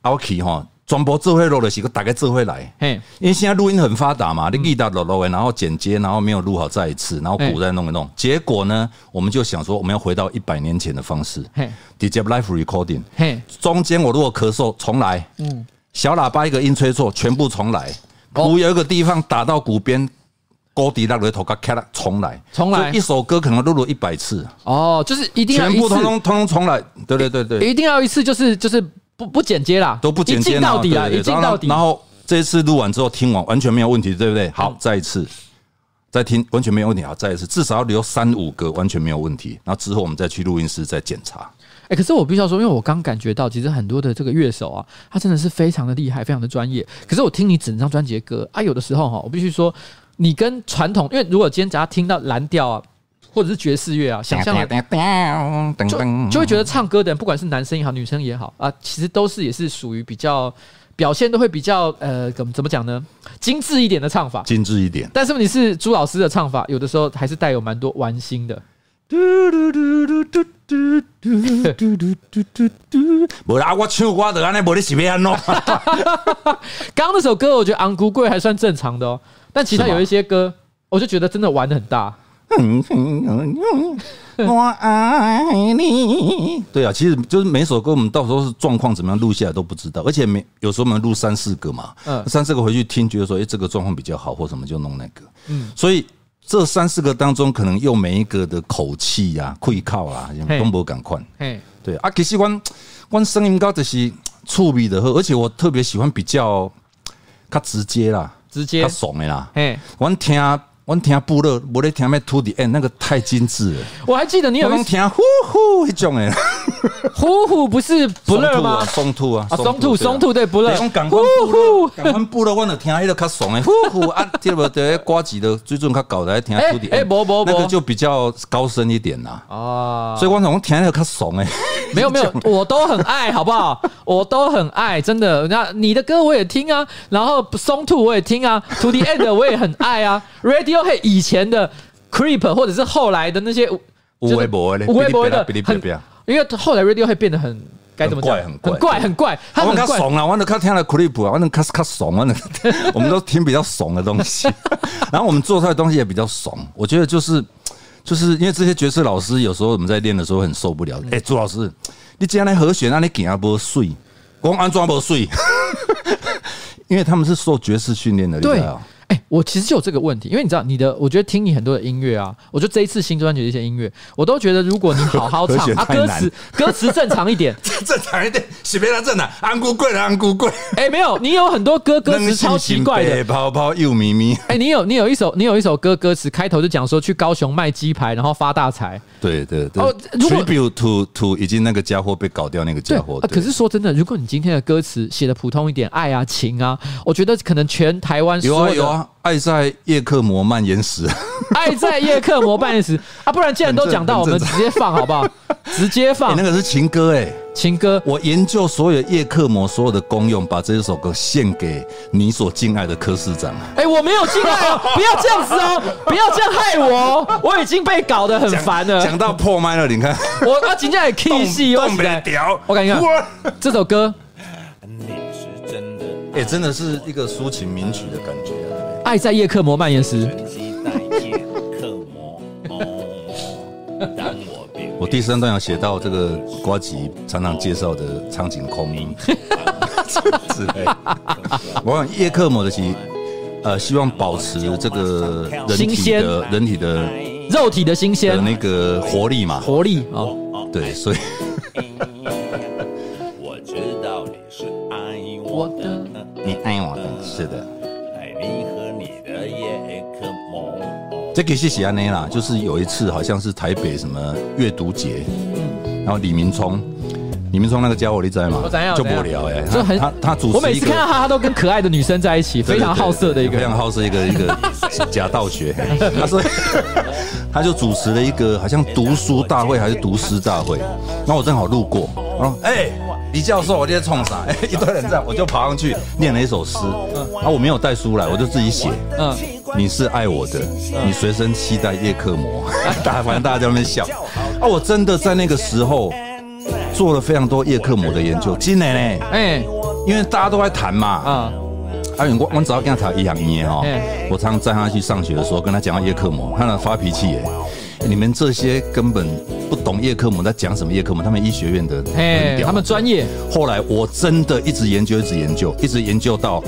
S4: ，OK 哈。转播智慧录的是个大概智慧来，嘿。因为现在录音很发达嘛，你一打录录然后剪接，然后没有录好再一次，然后鼓再弄一弄，结果呢，我们就想说我们要回到一百年前的方式，嘿，直接 live recording，嘿。中间我如果咳嗽重来，嗯。小喇叭一个音吹错，全部重来，鼓有一个地方打到鼓边，高低那个头卡了，重来，
S1: 重来，
S4: 一首歌可能录了一百次，
S1: 哦，就是一定要
S4: 全部通通通通重来，对对对对，
S1: 一定要一次，就是就是。不不剪接啦，
S4: 都不剪接，
S1: 到底啊，一镜到底。
S4: 然后这一次录完之后听完完全没有问题，对不对？好，再一次再听完全没有问题，好，再一次至少要留三五个完全没有问题。然后之后我们再去录音室再检查。
S1: 哎，可是我必须要说，因为我刚感觉到，其实很多的这个乐手啊，他真的是非常的厉害，非常的专业。可是我听你整张专辑的歌啊，有的时候哈，我必须说，你跟传统，因为如果今天只要听到蓝调啊。或者是爵士乐啊，想象就就会觉得唱歌的人，不管是男生也好，女生也好啊，其实都是也是属于比较表现都会比较呃，怎么怎么讲呢？精致一点的唱法，
S4: 精致一点。
S1: 但是问题是朱老师的唱法，有的时候还是带有蛮多玩心的。
S4: 不啦，我唱歌的安尼，无你是要安怎？
S1: 刚刚那首歌，我觉得《昂古贵》还算正常的哦，但其他有一些歌，我就觉得真的玩的很大。
S4: 我爱你。对啊，其实就是每首歌，我们到时候是状况怎么样录下来都不知道，而且每有时候我们录三四个嘛，嗯，三四个回去听，觉得说，哎，这个状况比较好，或什么就弄那个，嗯，所以这三四个当中，可能用每一个的口气呀、气口啊，都不赶快，哎，对啊，其实我我声音高就是触笔的，而且我特别喜欢比较较直接啦，
S1: 直接。
S4: 较爽的啦，哎，我听。我听部落，我咧听咩 To the End，那个太精致了。
S1: 我还记得你有一
S4: 听呼呼那种诶，
S1: 呼呼不是不乐吗？
S4: 松兔啊，
S1: 松兔松兔对不乐。
S4: 呼呼，赶快部落，我就听迄个较爽诶。呼呼 啊，听不得呱吉的，最近较搞的听 To the End，那个就比较高深一点啦。啊，所以我讲听那个较爽诶。
S1: 没有没有，我都很爱好不好？我都很爱，真的。那你的歌我也听啊，然后松兔我也听啊，To the End 我也很爱啊，Radio。以前的 Creep 或者是后来的那些
S4: 无微博的，
S1: 无微博的，因为后来 Radio 会变得很该怎么怪？很怪，很怪。他们
S4: 较怂啊，我们看听了 Creep 啊，我们较较怂，我们我们都听比较怂的东西。然后我们做出来的东西也比较怂。我觉得就是就是因为这些爵士老师有时候我们在练的时候很受不了。哎，朱老师，你今天来和弦，那你给他不碎，光安装不碎。因为他们是受爵士训练的，
S1: 对啊。哎、欸，我其实就有这个问题，因为你知道，你的，我觉得听你很多的音乐啊，我觉得这一次新专辑的一些音乐，我都觉得，如果你好好唱，啊，歌词 歌词正常一点，
S4: 正常一点，是别他正常，安姑贵了，安姑贵。
S1: 哎、欸，没有，你有很多歌歌词超奇怪的，
S4: 泡泡又咪咪。
S1: 哎、欸，你有你有一首你有一首歌歌词开头就讲说去高雄卖鸡排，然后发大财。
S4: 对对对。哦，tribute to to 已经那个家伙被搞掉那个家伙。
S1: 可是说真的，如果你今天的歌词写的普通一点，爱啊情啊，我觉得可能全台湾
S4: 有啊有啊。爱在叶克膜蔓延时，
S1: 爱在叶克膜蔓延时 啊！不然既然都讲到，我们直接放好不好？直接放。
S4: 那个是情歌哎，
S1: 情歌。
S4: 我研究所有叶克膜所有的功用，把这首歌献给你所敬爱的柯市长。
S1: 哎，我没有敬爱哦，不要这样子哦，不要这样害我，我已经被搞得很烦了。
S4: 讲到破麦了，你看，
S1: 我我今天也戏，我我感觉这首歌，
S4: 哎，真的是一个抒情名曲的感觉。
S1: 爱在夜克膜蔓延时。
S4: 我第三段要写到这个瓜吉常常介绍的苍井空之类。我想叶克膜的其呃，希望保持这个人体的人体的
S1: 肉体的新鲜的
S4: 那个活力嘛，
S1: 活力哦，
S4: 对，所以。
S5: 这个是
S4: 写安内啦，就是有一次好像是台北什么阅读节，然后李明聪，李明聪那个家伙你知道
S1: 吗？
S4: 就不聊哎，
S1: 就很他他主持，我每次看到他，他都跟可爱的女生在一起，非常好色的一个，
S4: 非常好色一个一个假道学。他说，他就主持了一个好像读书大会还是读诗大会，然后我正好路过，然后哎。李教授，我今天冲啥？哎，一堆人在，我就跑上去念了一首诗。啊，我没有带书来，我就自己写。嗯，你是爱我的，你随身携带叶克膜。大家反正大家在那边笑。啊，我真的在那个时候做了非常多叶克膜的研究。今年呢？哎，因为大家都在谈嘛。啊，阿勇，我我只要跟他谈一样一样哦。我常常载他去上学的时候，跟他讲到叶克膜，看他发脾气耶。你们这些根本不懂叶克膜在讲什么叶克膜，他们医学院的，
S1: 他们专业。
S4: 后来我真的一直研究，一直研究，一直研究到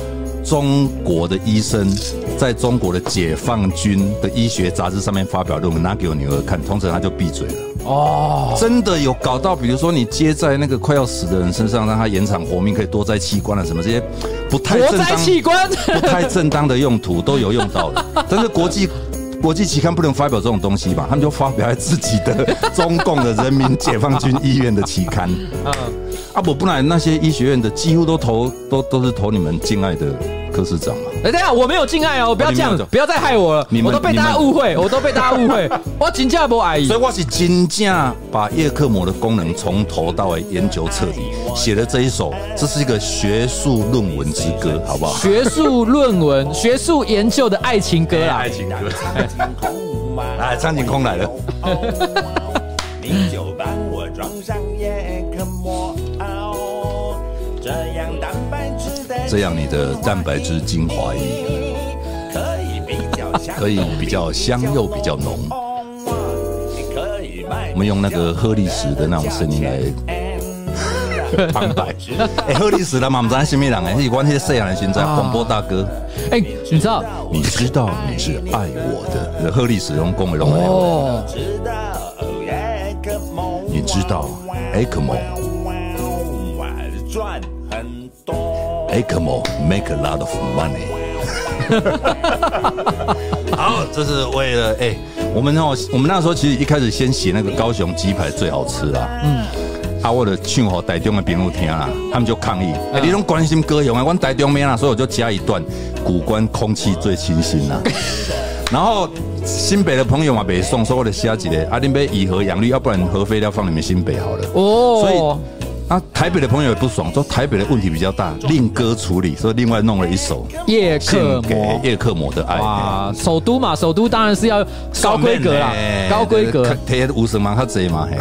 S4: 中国的医生在中国的解放军的医学杂志上面发表论文，拿给我女儿看，通常她就闭嘴了。哦，真的有搞到，比如说你接在那个快要死的人身上，让他延长活命，可以多摘器官啊，什么这些不太正当
S1: 器官
S4: 不太正当的用途都有用到的，但是国际。国际期刊不能发表这种东西吧？他们就发表在自己的中共的人民解放军医院的期刊。啊，不，不然那些医学院的几乎都投，都都是投你们敬爱的柯市长嘛。
S1: 哎，等下，我没有敬爱哦，不要这样，不要再害我了。我都被大家误会，我都被大家误会。我真正没爱，
S4: 所以我是真正把叶克膜的功能从头到尾研究彻底，写了这一首，这是一个学术论文之歌，好不好？
S1: 学术论文、学术研究的爱情歌啊，
S4: 爱情歌。来，苍井空来了。这样你的蛋白质精华液可以比较香又比较浓。我们用那个鹤立史的那种声音来旁白。哎，鹤立史的嘛，我们在新米朗哎，是关系摄影的现在广播大哥。
S1: 哎，你知道？
S4: 你知道你是爱我的？鹤立史用恭维龙哦。你知道？叶克膜。ECMO make a lot of money。好，这是为了哎、欸，我们哦，我们那时候其实一开始先写那个高雄鸡排最好吃啊。嗯。啊，我的唱给台中的朋友听啦，他们就抗议，哎、你拢关心高雄啊，我台中没啦，所以我就加一段古关空气最清新啦。然后新北的朋友嘛，北送，说我的虾几个，阿林北以和养绿，要不然核废料放你们新北好了。哦。所以。啊，台北的朋友也不爽，说台北的问题比较大，另歌处理，所以另外弄了一首
S1: 叶克魔，
S4: 叶克魔的爱。
S1: 哇，首都嘛，首都当然是要高规格啦，高规格。
S4: 贴五十万他贼嘛。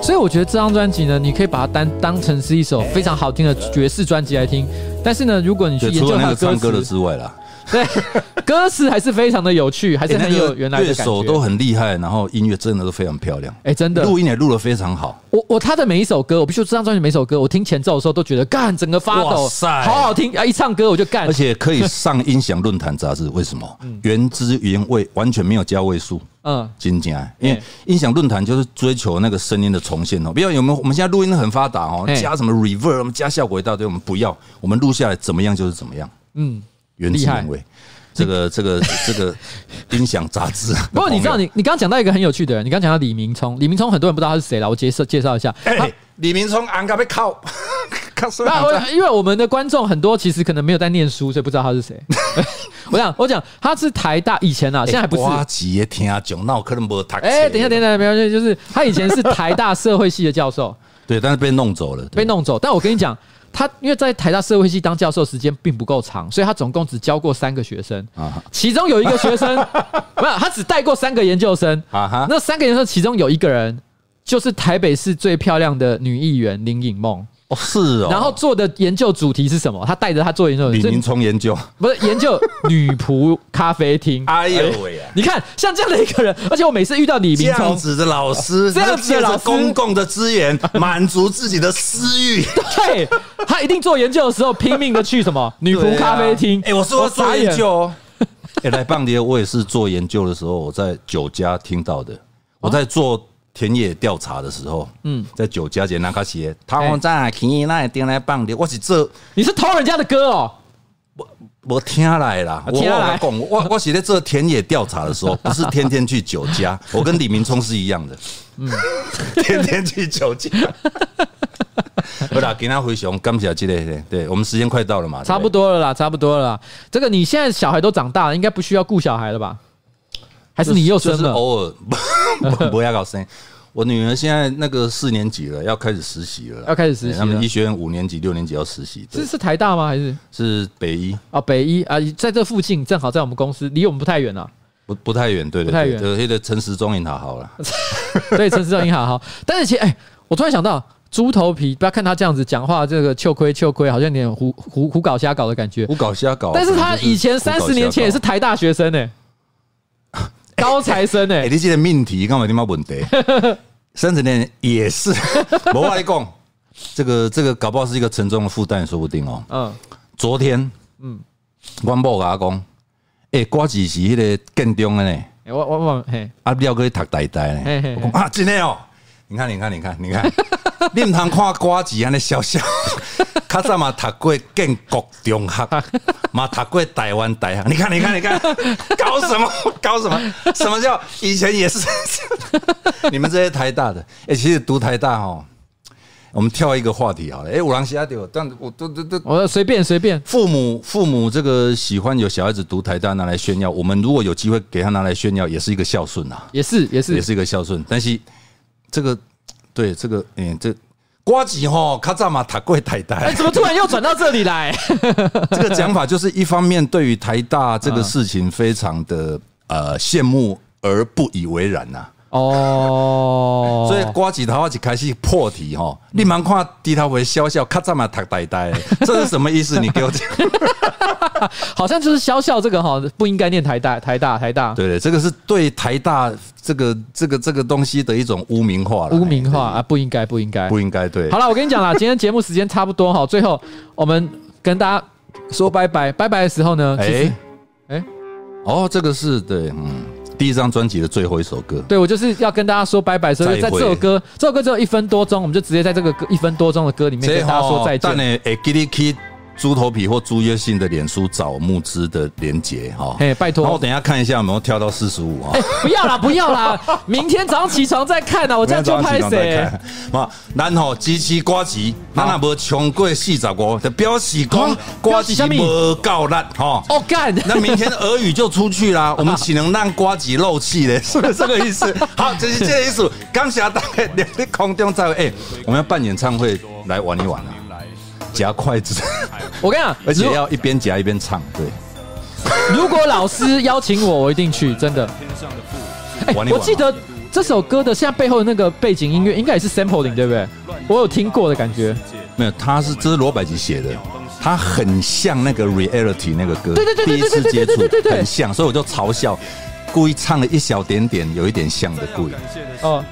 S1: 所以我觉得这张专辑呢，你可以把它当当成是一首非常好听的爵士专辑来听。但是呢，如果你去研究他的歌词，
S4: 除了那个唱歌的之外啦。
S1: 对，歌词还是非常的有趣，还是很有原来的感觉。
S4: 乐手都很厉害，然后音乐真的都非常漂亮。
S1: 哎，真的，
S4: 录音也录得非常好。
S1: 我我他的每一首歌，我必须说这张专辑每一首歌，我听前奏的时候都觉得干，整个发抖，好好听啊！一唱歌我就干，
S4: 而且可以上音响论坛杂志，为什么？原汁原味，完全没有加位数。嗯，真假？因为音响论坛就是追求那个声音的重现哦。不要有没有？我们现在录音很发达哦，加什么 reverb，我们加效果一大堆，我们不要，我们录下来怎么样就是怎么样。嗯，原汁原味。这个这个 这个音响杂志。
S1: 不过你知道，你你刚刚讲到一个很有趣的人，你刚刚讲到李明聪，李明聪很多人不知道他是谁了，我介绍介绍一下。
S4: 哎，李明聪，俺该被靠。
S1: 那因为我们的观众很多，其实可能没有在念书，所以不知道他是谁。我讲，我讲，他是台大以前啊，现在还不是。
S4: 呱吉听讲，那我可能。
S1: 哎，等一下，等一下，没关系，就是他以前是台大社会系的教授。
S4: 对，但是被弄走了。
S1: 被弄走，但我跟你讲。他因为在台大社会系当教授时间并不够长，所以他总共只教过三个学生，其中有一个学生 没有，他只带过三个研究生。那三个研究生其中有一个人就是台北市最漂亮的女议员林颖梦。
S4: 哦，是哦。
S1: 然后做的研究主题是什么？他带着他做研究，
S4: 李明聪研究
S1: 不是研究女仆咖啡厅。
S4: 哎呦喂！
S1: 你看像这样的一个人，而且我每次遇到李明聪
S4: 这样子的老师，这样借着公共的资源 满足自己的私欲，
S1: 对，他一定做研究的时候拼命的去什么女仆咖啡厅。
S4: 哎，我说做研究，哎，来棒爹，我也是做研究的时候，我在酒家听到的，我在做。田野调查的时候，嗯，在酒家节那卡写，他们在田野那点来放的，我是这，
S1: 你是偷人家的歌哦？
S4: 我我听来了，我来讲，我我写在这田野调查的时候，不是天天去酒家，我跟李明聪是一样的，嗯，天天去酒家。好啦，给他回熊，感谢这个，对，我们时间快到了嘛，
S1: 差不多了啦，差不多了啦。这个你现在小孩都长大了，应该不需要顾小孩了吧？还是你又生了？
S4: 偶尔不 不要搞生。我女儿现在那个四年级了，要开始实习了。
S1: 要开始实习。
S4: 他们医学院五年级、六年级要实习。
S1: 这是台大吗？还是
S4: 是北医？
S1: 啊，北医啊，在这附近，正好在我们公司，离我们不太远啊。
S4: 不不太远，对对，不太远。就，那个陈时中银行好了。
S1: 对，陈时中银行好。但是其实，哎，我突然想到，猪头皮，不要看他这样子讲话，这个秋亏秋亏，好像有点胡胡胡搞瞎搞的感觉。
S4: 胡搞瞎搞。
S1: 但是他以前三十年前也是台大学生呢。高材生哎、欸，
S4: 你这个命题干嘛？你妈问题？三十年也是，我话你讲，这个这个搞不好是一个沉重的负担，说不定哦。嗯，昨天，嗯，我某甲讲，哎，瓜子是迄个建中的呢。
S1: 我我我嘿，
S4: 阿廖哥读台大呢。我讲啊，真的哦。你看，你看，你看，你看，你唔通看瓜子安尼笑笑。较早嘛读过建国中学，嘛读过台湾大学。你看，你看，你看，搞什么？搞什么？什么叫以前也是？你们这些台大的，哎，其实读台大哦，我们跳一个话题好了。哎，五郎西亚丢，但我都都都，
S1: 我随便随便。
S4: 父母父母这个喜欢有小孩子读台大拿来炫耀，我们如果有机会给他拿来炫耀，也是一个孝顺呐。
S1: 也是也是
S4: 也是一个孝顺，但是。这个对这个嗯，这呱吉吼，卡扎马塔贵台大，
S1: 哎，怎么突然又转到这里来？
S4: 这个讲法就是一方面对于台大这个事情非常的呃羡慕而不以为然呐。哦，所以呱吉他话就开始破题哈，你蛮看低头会笑笑，卡扎嘛塔呆呆，这是什么意思？你给我讲。
S1: 好像就是笑笑这个哈，不应该念台大，台大，台大。
S4: 对对，这个是对台大这个这个这个东西的一种污名化了。
S1: 污名化啊，不应该，不应该，
S4: 不应该。对，
S1: 好了，我跟你讲啦，今天节目时间差不多哈，最后我们跟大家说拜拜，拜拜的时候呢，哎哎，
S4: 哦，这个是对，嗯，第一张专辑的最后一首歌。
S1: 对，我就是要跟大家说拜拜，所以在这首歌，这首歌只有一分多钟，我们就直接在这个歌一分多钟的歌里面跟大家说再见。
S4: 猪头皮或朱月信的脸书找募资的连结哈，哎，
S1: 拜托，
S4: 然后我等一下看一下有没有跳到四十五啊？
S1: 不要啦，不要啦，明天早上起床再看呢，我这样就拍谁？
S4: 嘛，然后机器呱吉，那那不冲过四十五，就表示讲呱吉不够烂哈。
S1: 哦干，
S4: 那明天俄语就出去啦，我们岂能让瓜吉漏气呢？是不是这个意思？好，这是这个意思。刚下大概两个空中在哎，我们要办演唱会来玩一玩啊。夹筷子，
S1: 我跟你讲，
S4: 而且要一边夹一边唱。对，
S1: 如果老师邀请我，我一定去，真的。哎，我记得这首歌的现在背后的那个背景音乐，应该也是 sampling，对不对？我有听过的感觉。
S4: 没有，他是这是罗百吉写的。它很像那个 Reality 那个歌，
S1: 对对对，
S4: 第一次接触很像，所以我就嘲笑，故意唱了一小点点，有一点像的故意。哦。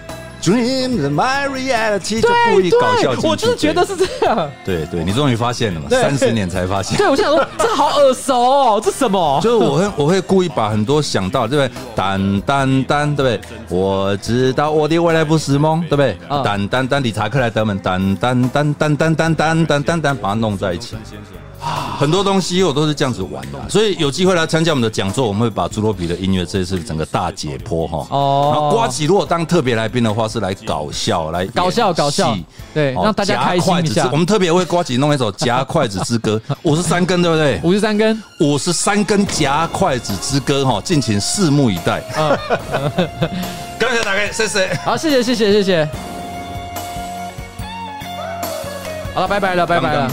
S4: Dream the my reality，就故意搞笑，
S1: 我就是觉得是这样。
S4: 对对，你终于发现了嘛？三十年才发现。
S1: 对，我想说这好耳熟哦，这什么？
S4: 就是我会我会故意把很多想到，对不对？单单单，对不对？我知道我的未来不是梦，对不对？单单单，理查克莱德曼，单单单单单单单单单单，把它弄在一起。很多东西我都是这样子玩的，所以有机会来参加我们的讲座，我们会把猪肉皮的音乐这一次整个大解剖哈。哦。然后瓜吉如果当特别来宾的话，是来搞笑，来
S1: 搞笑搞笑，对，让大家开心一下。
S4: 我们特别为瓜吉弄一首《夹筷子之歌》，五十三根对不对？
S1: 五十三根，
S4: 五十三根夹筷子之歌哈，敬请拭目以待。嗯。感谢大家，谢谢。
S1: 好，谢谢谢谢谢谢。好了，拜拜了，拜拜了。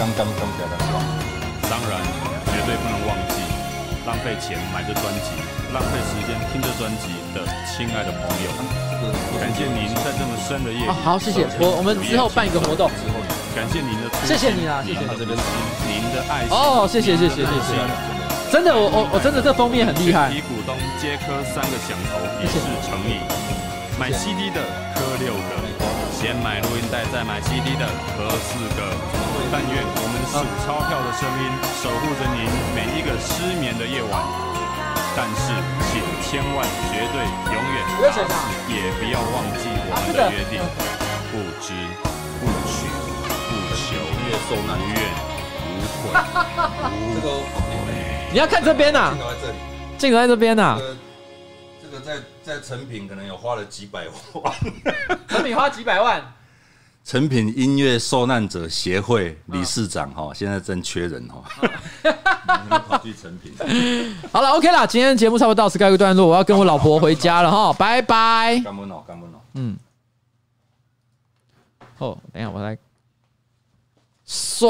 S6: 浪费钱买这专辑，浪费时间听这专辑的亲爱的朋友，感谢您在这么深的夜里。
S1: 好，谢谢我，我们之后办一个活动。
S6: 感谢您的，
S1: 谢谢你啊，谢谢
S6: 这边您的爱心。
S1: 哦，谢谢谢谢谢谢，真的，我我我真的这封面很厉害。
S6: 皮股东皆磕三个响头，以示诚意。买 CD 的磕六个，先买录音带再买 CD 的磕四个。但愿我们数钞票的声音守护着您每一个失眠的夜晚。但是，请千万绝对永远打死也不要忘记我们的约定：不知不取不求，不怨无悔无悔。
S1: 你要看这边呐？镜头在这边呐。
S4: 这个在在成品可能有花了几百万。
S1: 成品花几百万。
S4: 成品音乐受难者协会理事长哈，现在正缺人哈，跑去成品。
S1: 好了，OK 啦，今天的节目差不多到此告一段落，我要跟我老婆回家了哈，拜拜。
S4: 干杯哦，干杯哦。
S1: 嗯。哦，等一下，我来。说。